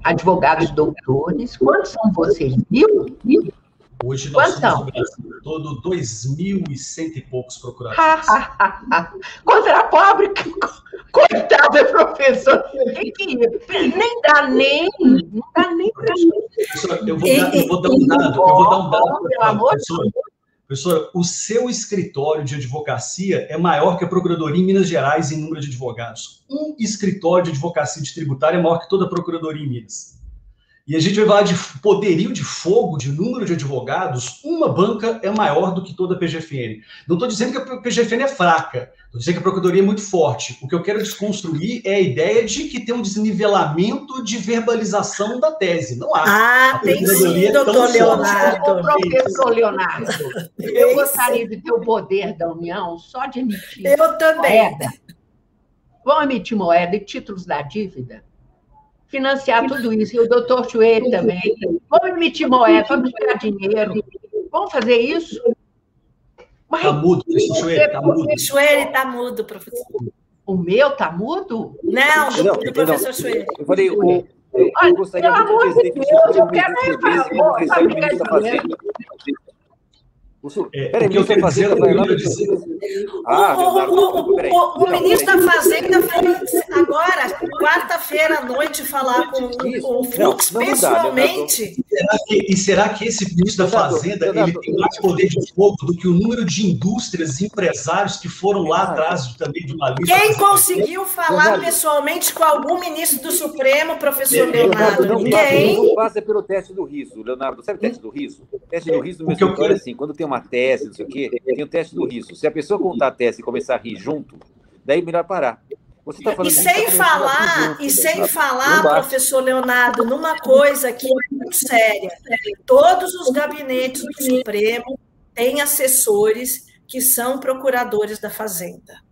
advogados doutores. Quantos são vocês? Mil? Mil? Hoje nós Quanto? somos no Brasil todo 2.100 e poucos procuradores. Contra a pobre, coitada professor. Nem dá nem, não dá nem para eu, vou dar, eu vou dar um dado, eu vou dar um dado para professora. Professora, o seu escritório de advocacia é maior que a Procuradoria em Minas Gerais em número de advogados. Um escritório de advocacia de tributária é maior que toda a Procuradoria em Minas. E a gente vai falar de poderio de fogo, de número de advogados, uma banca é maior do que toda a PGFN. Não estou dizendo que a PGFN é fraca, estou dizendo que a Procuradoria é muito forte. O que eu quero desconstruir é a ideia de que tem um desnivelamento de verbalização da tese. Não há. Ah, tem sim, é doutor Leonardo. Professor Leonardo, eu gostaria de ter o poder da União só de emitir eu também. moeda. Vão emitir moeda e títulos da dívida? Financiar tudo isso. E o doutor Chueire também. Vamos emitir moeda, vamos ganhar dinheiro. Vamos fazer isso? Está mudo, professor Chueire, está mudo. O Chueire está mudo, professor. O meu está mudo? Não, do, do professor Chueire. Eu falei, o, eu, eu gostaria Olha, de dizer que eu quero É, peraí, o que eu estou fazendo é dizer. Ah, o, o, o, ministro da Fazenda foi agora, quarta-feira à noite, falar com o Fux pessoalmente. Será que, e será que esse ministro da Fazenda ele tem mais poder de fogo do que o número de indústrias e empresários que foram lá atrás também de uma lista? Quem conseguiu falar pessoalmente com algum ministro do Supremo, professor Leonardo? Não Ninguém. Não passa pelo teste do riso, Leonardo. Sabe o teste do riso? O teste do riso no meu escritório é assim, quando tem uma uma tese, não sei o quê, tem o teste do riso. Se a pessoa contar a tese e começar a rir junto, daí é melhor parar. Você tá falando e sem falar, junto, e sem né? falar, professor Leonardo, numa coisa que é muito séria. Todos os gabinetes do Supremo têm assessores que são procuradores da Fazenda.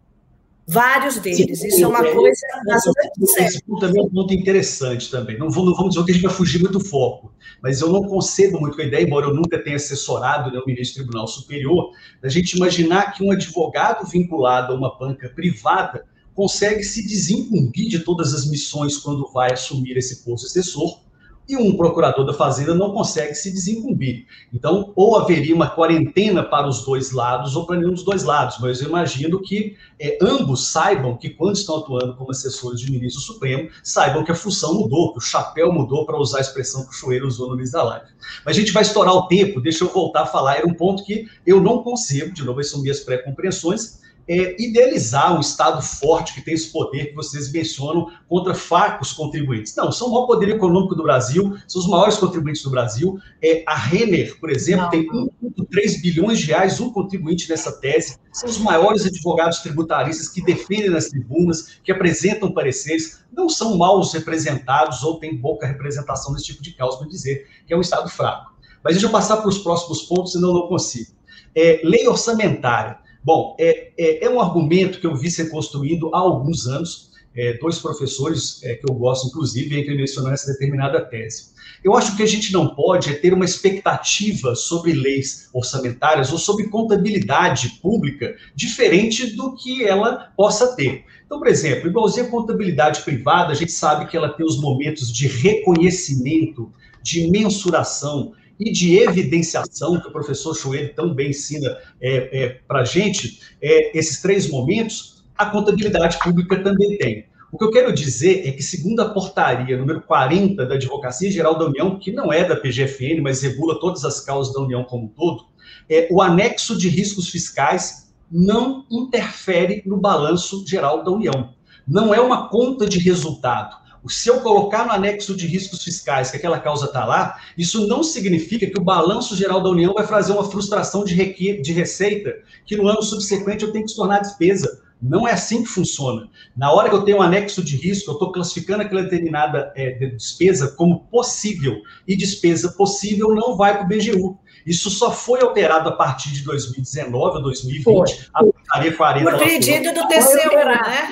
Vários deles. Sim, Isso é uma coisa bastante séria. Esse ponto também é um ponto interessante também. Não, vou, não vamos dizer que a gente vai fugir muito do foco, mas eu não concebo muito a ideia, embora eu nunca tenha assessorado né, o ministro do Tribunal Superior, da gente imaginar que um advogado vinculado a uma banca privada consegue se desincumbir de todas as missões quando vai assumir esse posto assessor e um procurador da Fazenda não consegue se desincumbir. Então, ou haveria uma quarentena para os dois lados, ou para nenhum dos dois lados, mas eu imagino que é, ambos saibam que, quando estão atuando como assessores de ministro Supremo, saibam que a função mudou, que o chapéu mudou, para usar a expressão que o Choeiro usou no início da live. Mas a gente vai estourar o tempo, deixa eu voltar a falar, era um ponto que eu não concebo, de novo, são minhas pré-compreensões, é, idealizar um Estado forte que tem esse poder que vocês mencionam contra fracos contribuintes. Não, são o maior poder econômico do Brasil, são os maiores contribuintes do Brasil. É, a Renner, por exemplo, não. tem 1,3 bilhões de reais, um contribuinte nessa tese. São os maiores advogados tributaristas que defendem nas tribunas, que apresentam pareceres. Não são maus representados ou têm pouca representação nesse tipo de causa, para dizer que é um Estado fraco. Mas deixa eu passar para os próximos pontos, senão não consigo. É, lei orçamentária. Bom, é, é, é, um argumento que eu vi ser construído há alguns anos, é, dois professores é, que eu gosto, inclusive, entre mencionando essa determinada tese. Eu acho que a gente não pode é ter uma expectativa sobre leis orçamentárias ou sobre contabilidade pública diferente do que ela possa ter. Então, por exemplo, igualzinho a contabilidade privada, a gente sabe que ela tem os momentos de reconhecimento, de mensuração, e de evidenciação, que o professor Chuele tão bem ensina é, é, para a gente, é, esses três momentos, a contabilidade pública também tem. O que eu quero dizer é que, segundo a portaria número 40 da Advocacia Geral da União, que não é da PGFN, mas regula todas as causas da União como um todo, é, o anexo de riscos fiscais não interfere no balanço geral da União. Não é uma conta de resultado se eu colocar no anexo de riscos fiscais que aquela causa está lá, isso não significa que o balanço geral da União vai fazer uma frustração de, de receita, que no ano subsequente eu tenho que se tornar despesa. Não é assim que funciona. Na hora que eu tenho um anexo de risco, eu estou classificando aquela determinada é, despesa como possível, e despesa possível não vai para o BGU. Isso só foi alterado a partir de 2019 ou 2020. Foi. A portaria 40. Por pedido do TCU, né?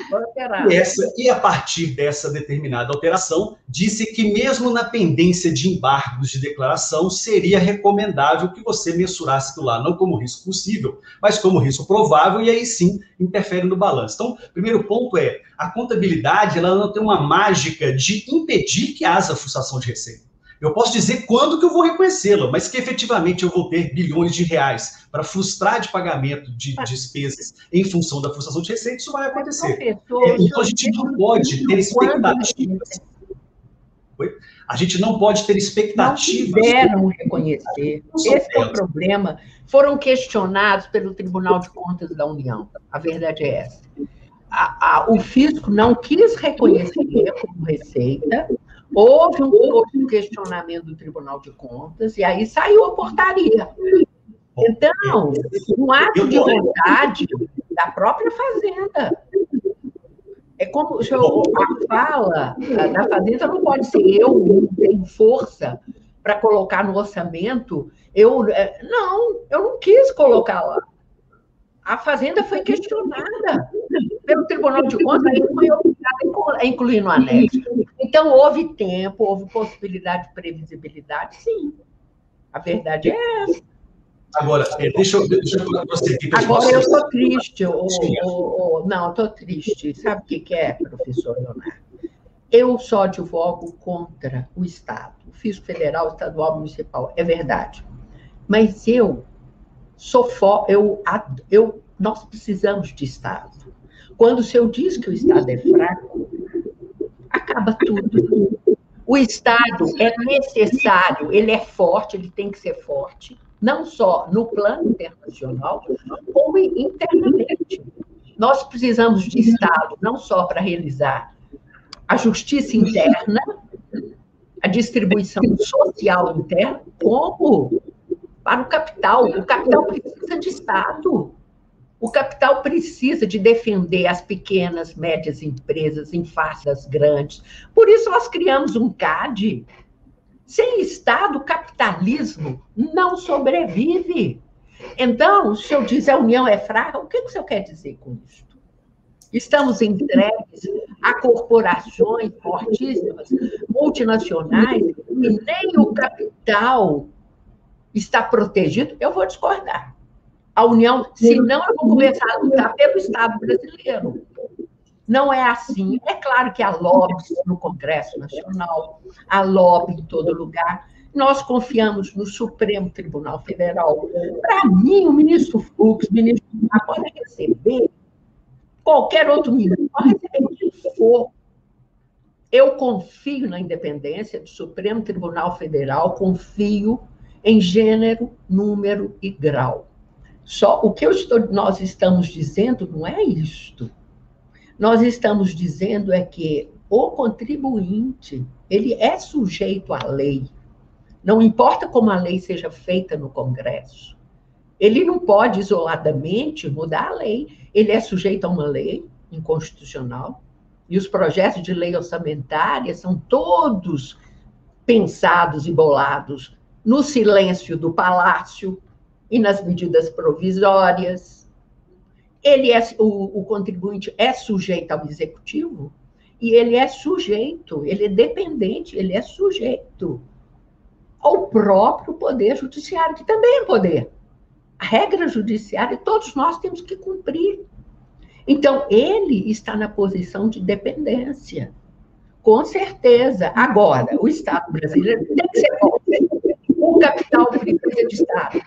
E, essa, e a partir dessa determinada alteração, disse que mesmo na pendência de embargos de declaração, seria recomendável que você mensurasse aquilo lá, não como risco possível, mas como risco provável, e aí sim interfere no balanço. Então, primeiro ponto é, a contabilidade ela não tem uma mágica de impedir que haja frustração de receita. Eu posso dizer quando que eu vou reconhecê-la, mas que efetivamente eu vou ter bilhões de reais para frustrar de pagamento de despesas em função da frustração de receita, isso vai acontecer. É, então a gente não pode ter expectativas. A gente não pode ter expectativas. Não quiseram reconhecer. Esse é o problema. Foram questionados pelo Tribunal de Contas da União. A verdade é essa. A, a, o fisco não quis reconhecer como receita, Houve um questionamento do Tribunal de Contas e aí saiu a portaria. Então, um ato de vontade da própria Fazenda. É como a fala da Fazenda não pode ser eu não tenho força para colocar no orçamento. Eu é, não, eu não quis colocar lá. A Fazenda foi questionada pelo Tribunal de Contas, aí foi obrigada a incluir no anexo. Então, houve tempo, houve possibilidade de previsibilidade, sim. A verdade é essa. Agora, é, deixa eu, deixa eu prosseguir. Agora, eu estou triste. O, o, o, não, estou triste. Sabe o que, que é, professor Leonardo? Eu só advogo contra o Estado, o fisco federal, estadual, municipal. É verdade. Mas eu sou fo eu, eu, nós precisamos de Estado. Quando o senhor diz que o Estado é fraco, acaba tudo. O Estado é necessário, ele é forte, ele tem que ser forte, não só no plano internacional, como internamente. Nós precisamos de Estado não só para realizar a justiça interna, a distribuição social interna, como para o capital. O capital precisa de Estado. O capital precisa de defender as pequenas, médias empresas em face das grandes. Por isso, nós criamos um CAD. Sem Estado, o capitalismo não sobrevive. Então, se eu dizer a União é fraca, o que o senhor quer dizer com isso? Estamos entregues a corporações fortíssimas, multinacionais, e nem o capital está protegido. Eu vou discordar a União, senão eu vou começar a lutar pelo Estado brasileiro. Não é assim. É claro que há lobbies no Congresso Nacional, há lobby em todo lugar. Nós confiamos no Supremo Tribunal Federal. Para mim, o ministro Fux, o ministro pode receber qualquer outro ministro, pode receber quem for. Eu confio na independência do Supremo Tribunal Federal, confio em gênero, número e grau. Só o que estou, nós estamos dizendo não é isto. Nós estamos dizendo é que o contribuinte, ele é sujeito à lei. Não importa como a lei seja feita no Congresso. Ele não pode isoladamente mudar a lei. Ele é sujeito a uma lei inconstitucional. E os projetos de lei orçamentária são todos pensados e bolados no silêncio do palácio e nas medidas provisórias. Ele é o, o contribuinte é sujeito ao executivo e ele é sujeito, ele é dependente, ele é sujeito ao próprio poder judiciário, que também é poder. A regra judiciária todos nós temos que cumprir. Então, ele está na posição de dependência. Com certeza. Agora, o Estado brasileiro tem que ser bom. Capital precisa de Estado.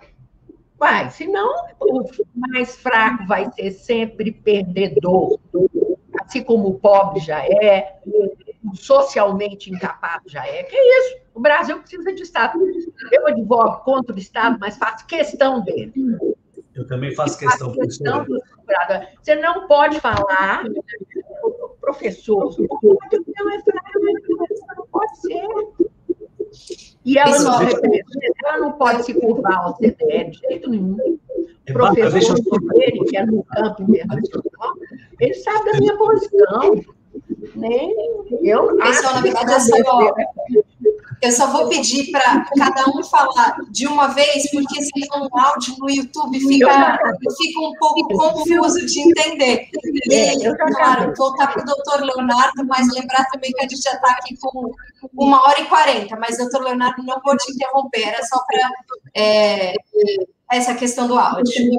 Vai, senão o mais fraco vai ser sempre perdedor. Assim como o pobre já é, o socialmente incapaz já é. Que é isso? O Brasil precisa de Estado. Eu advogo contra o Estado, mas faço questão dele. Eu também faço questão, questão do Você não pode falar, professor, é não pode ser. E ela não, ela não pode se curvar ao CDE de jeito nenhum. O professor dele, que é no campo internacional, ele sabe da minha posição. Nem eu Pessoal, na verdade, eu só, eu só vou pedir para cada um falar de uma vez, porque senão o áudio no YouTube fica, fica um pouco confuso de entender. E, é, claro, voltar para o doutor Leonardo, mas lembrar também que a gente já está aqui com uma hora e quarenta, mas, doutor Leonardo, não vou te interromper, era só para é, essa questão do áudio.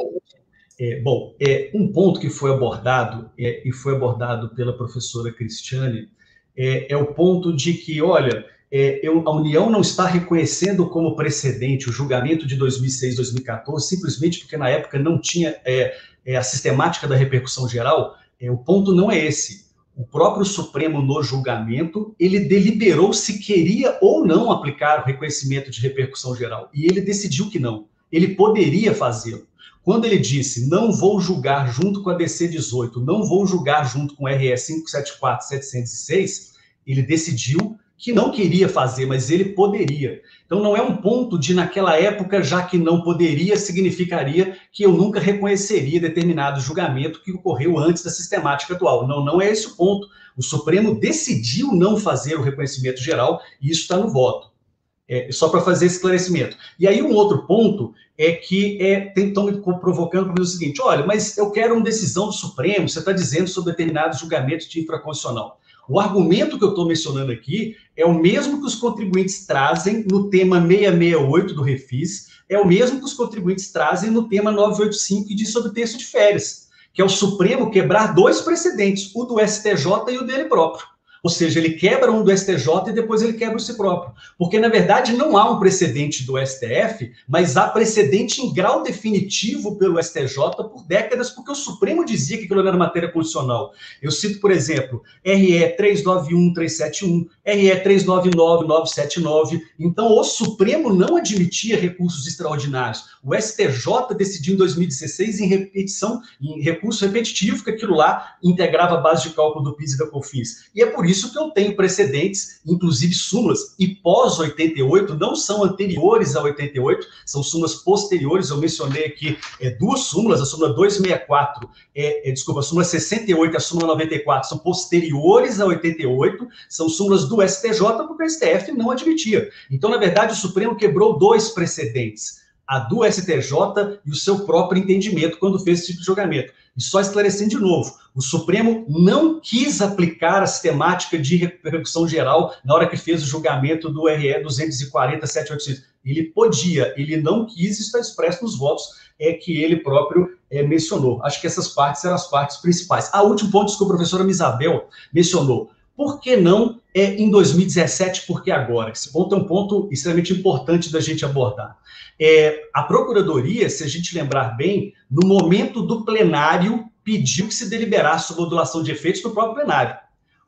É, bom, é, um ponto que foi abordado, é, e foi abordado pela professora Cristiane, é, é o ponto de que, olha, é, eu, a União não está reconhecendo como precedente o julgamento de 2006, 2014, simplesmente porque na época não tinha é, é, a sistemática da repercussão geral. É, o ponto não é esse. O próprio Supremo, no julgamento, ele deliberou se queria ou não aplicar o reconhecimento de repercussão geral. E ele decidiu que não. Ele poderia fazê-lo. Quando ele disse, não vou julgar junto com a DC 18, não vou julgar junto com a RE 574, 706, ele decidiu que não queria fazer, mas ele poderia. Então não é um ponto de naquela época, já que não poderia, significaria que eu nunca reconheceria determinado julgamento que ocorreu antes da sistemática atual. Não, não é esse o ponto. O Supremo decidiu não fazer o reconhecimento geral e isso está no voto. É, só para fazer esse esclarecimento. E aí um outro ponto é que é, estão me provocando para o seguinte: olha, mas eu quero uma decisão do Supremo, você está dizendo sobre determinados julgamentos de infraconstitucional. O argumento que eu estou mencionando aqui é o mesmo que os contribuintes trazem no tema 668 do Refis, é o mesmo que os contribuintes trazem no tema 985 que diz sobre texto de férias, que é o Supremo quebrar dois precedentes, o do STJ e o dele próprio. Ou seja, ele quebra um do STJ e depois ele quebra o si próprio. Porque, na verdade, não há um precedente do STF, mas há precedente em grau definitivo pelo STJ por décadas, porque o Supremo dizia que aquilo era matéria constitucional. Eu cito, por exemplo, RE 391-371, RE 399-979. Então, o Supremo não admitia recursos extraordinários. O STJ decidiu em 2016 em repetição, em recurso repetitivo, que aquilo lá integrava a base de cálculo do PIS e da COFINS. E é por isso que eu tenho precedentes, inclusive súmulas, e pós-88, não são anteriores a 88, são súmulas posteriores. Eu mencionei aqui é, duas súmulas, a súmula 264, é, é, desculpa, a súmula 68 e a súmula 94 são posteriores a 88, são súmulas do STJ, porque o STF não admitia. Então, na verdade, o Supremo quebrou dois precedentes a do STJ e o seu próprio entendimento quando fez esse tipo de julgamento. E só esclarecendo de novo, o Supremo não quis aplicar a sistemática de repercussão geral na hora que fez o julgamento do RE 240.786. Ele podia, ele não quis, está expresso nos votos é que ele próprio é, mencionou. Acho que essas partes eram as partes principais. A último ponto que a professora Misabel mencionou. Por que não é em 2017, por que agora? Esse ponto é um ponto extremamente importante da gente abordar. É, a Procuradoria, se a gente lembrar bem, no momento do plenário, pediu que se deliberasse sobre modulação de efeitos no próprio plenário.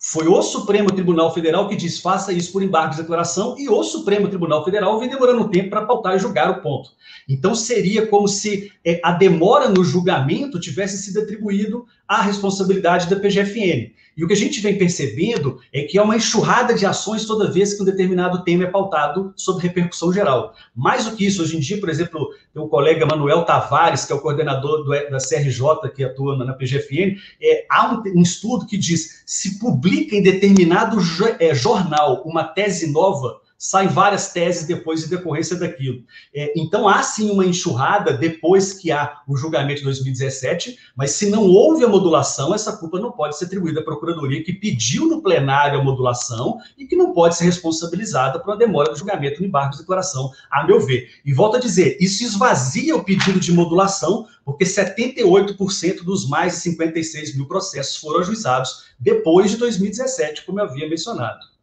Foi o Supremo Tribunal Federal que diz faça isso por embargo de declaração e o Supremo Tribunal Federal vem demorando tempo para pautar e julgar o ponto. Então seria como se é, a demora no julgamento tivesse sido atribuído à responsabilidade da PGFN. E o que a gente vem percebendo é que é uma enxurrada de ações toda vez que um determinado tema é pautado sob repercussão geral. Mais do que isso, hoje em dia, por exemplo, tem o colega Manuel Tavares, que é o coordenador do, da CRJ, que atua na PGFN, é, há um, um, estudo que diz se publica em determinado é, jornal uma tese nova, saem várias teses depois de decorrência daquilo. É, então, há sim uma enxurrada depois que há o julgamento de 2017, mas se não houve a modulação, essa culpa não pode ser atribuída à Procuradoria, que pediu no plenário a modulação e que não pode ser responsabilizada por uma demora do julgamento no embargo de declaração, a meu ver. E volto a dizer, isso esvazia o pedido de modulação, porque 78% dos mais de 56 mil processos foram ajuizados depois de 2017, como eu havia mencionado.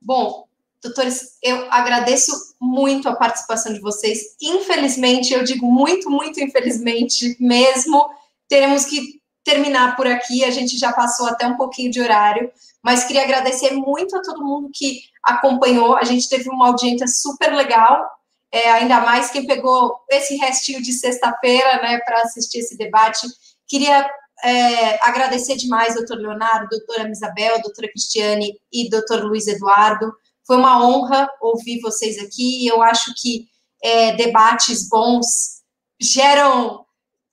Bom, doutores, eu agradeço muito a participação de vocês. Infelizmente, eu digo muito, muito infelizmente mesmo, teremos que terminar por aqui. A gente já passou até um pouquinho de horário, mas queria agradecer muito a todo mundo que acompanhou. A gente teve uma audiência super legal. É, ainda mais quem pegou esse restinho de sexta-feira, né, para assistir esse debate. Queria é, agradecer demais, doutor Leonardo, doutora Isabel, doutora Cristiane e doutor Luiz Eduardo. Foi uma honra ouvir vocês aqui. Eu acho que é, debates bons geram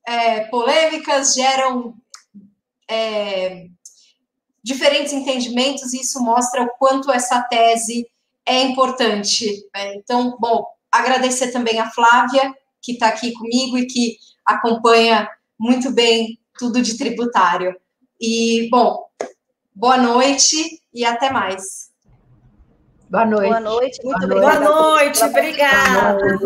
é, polêmicas, geram é, diferentes entendimentos, e isso mostra o quanto essa tese é importante. Né? Então, bom, agradecer também a Flávia, que está aqui comigo e que acompanha muito bem tudo de tributário. E, bom, boa noite e até mais. Boa noite. Boa noite, muito boa obrigada. Boa noite, obrigada.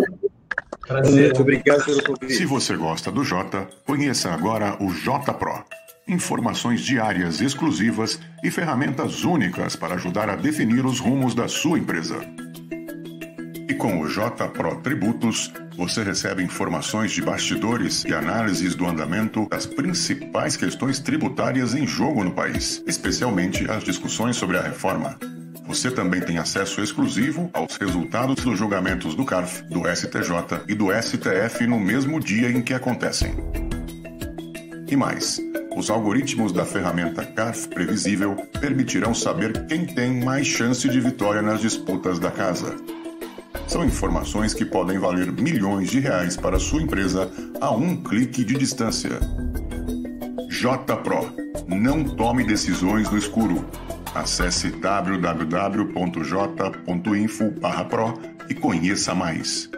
Prazer, obrigado pelo convite. Se você gosta do Jota, conheça agora o Jota Pro. Informações diárias exclusivas e ferramentas únicas para ajudar a definir os rumos da sua empresa. Com o J Pro Tributos, você recebe informações de bastidores e análises do andamento das principais questões tributárias em jogo no país, especialmente as discussões sobre a reforma. Você também tem acesso exclusivo aos resultados dos julgamentos do CARF, do STJ e do STF no mesmo dia em que acontecem. E mais, os algoritmos da ferramenta CARF Previsível permitirão saber quem tem mais chance de vitória nas disputas da casa são informações que podem valer milhões de reais para sua empresa a um clique de distância. JPro. Não tome decisões no escuro. Acesse www.j.info/pro e conheça mais.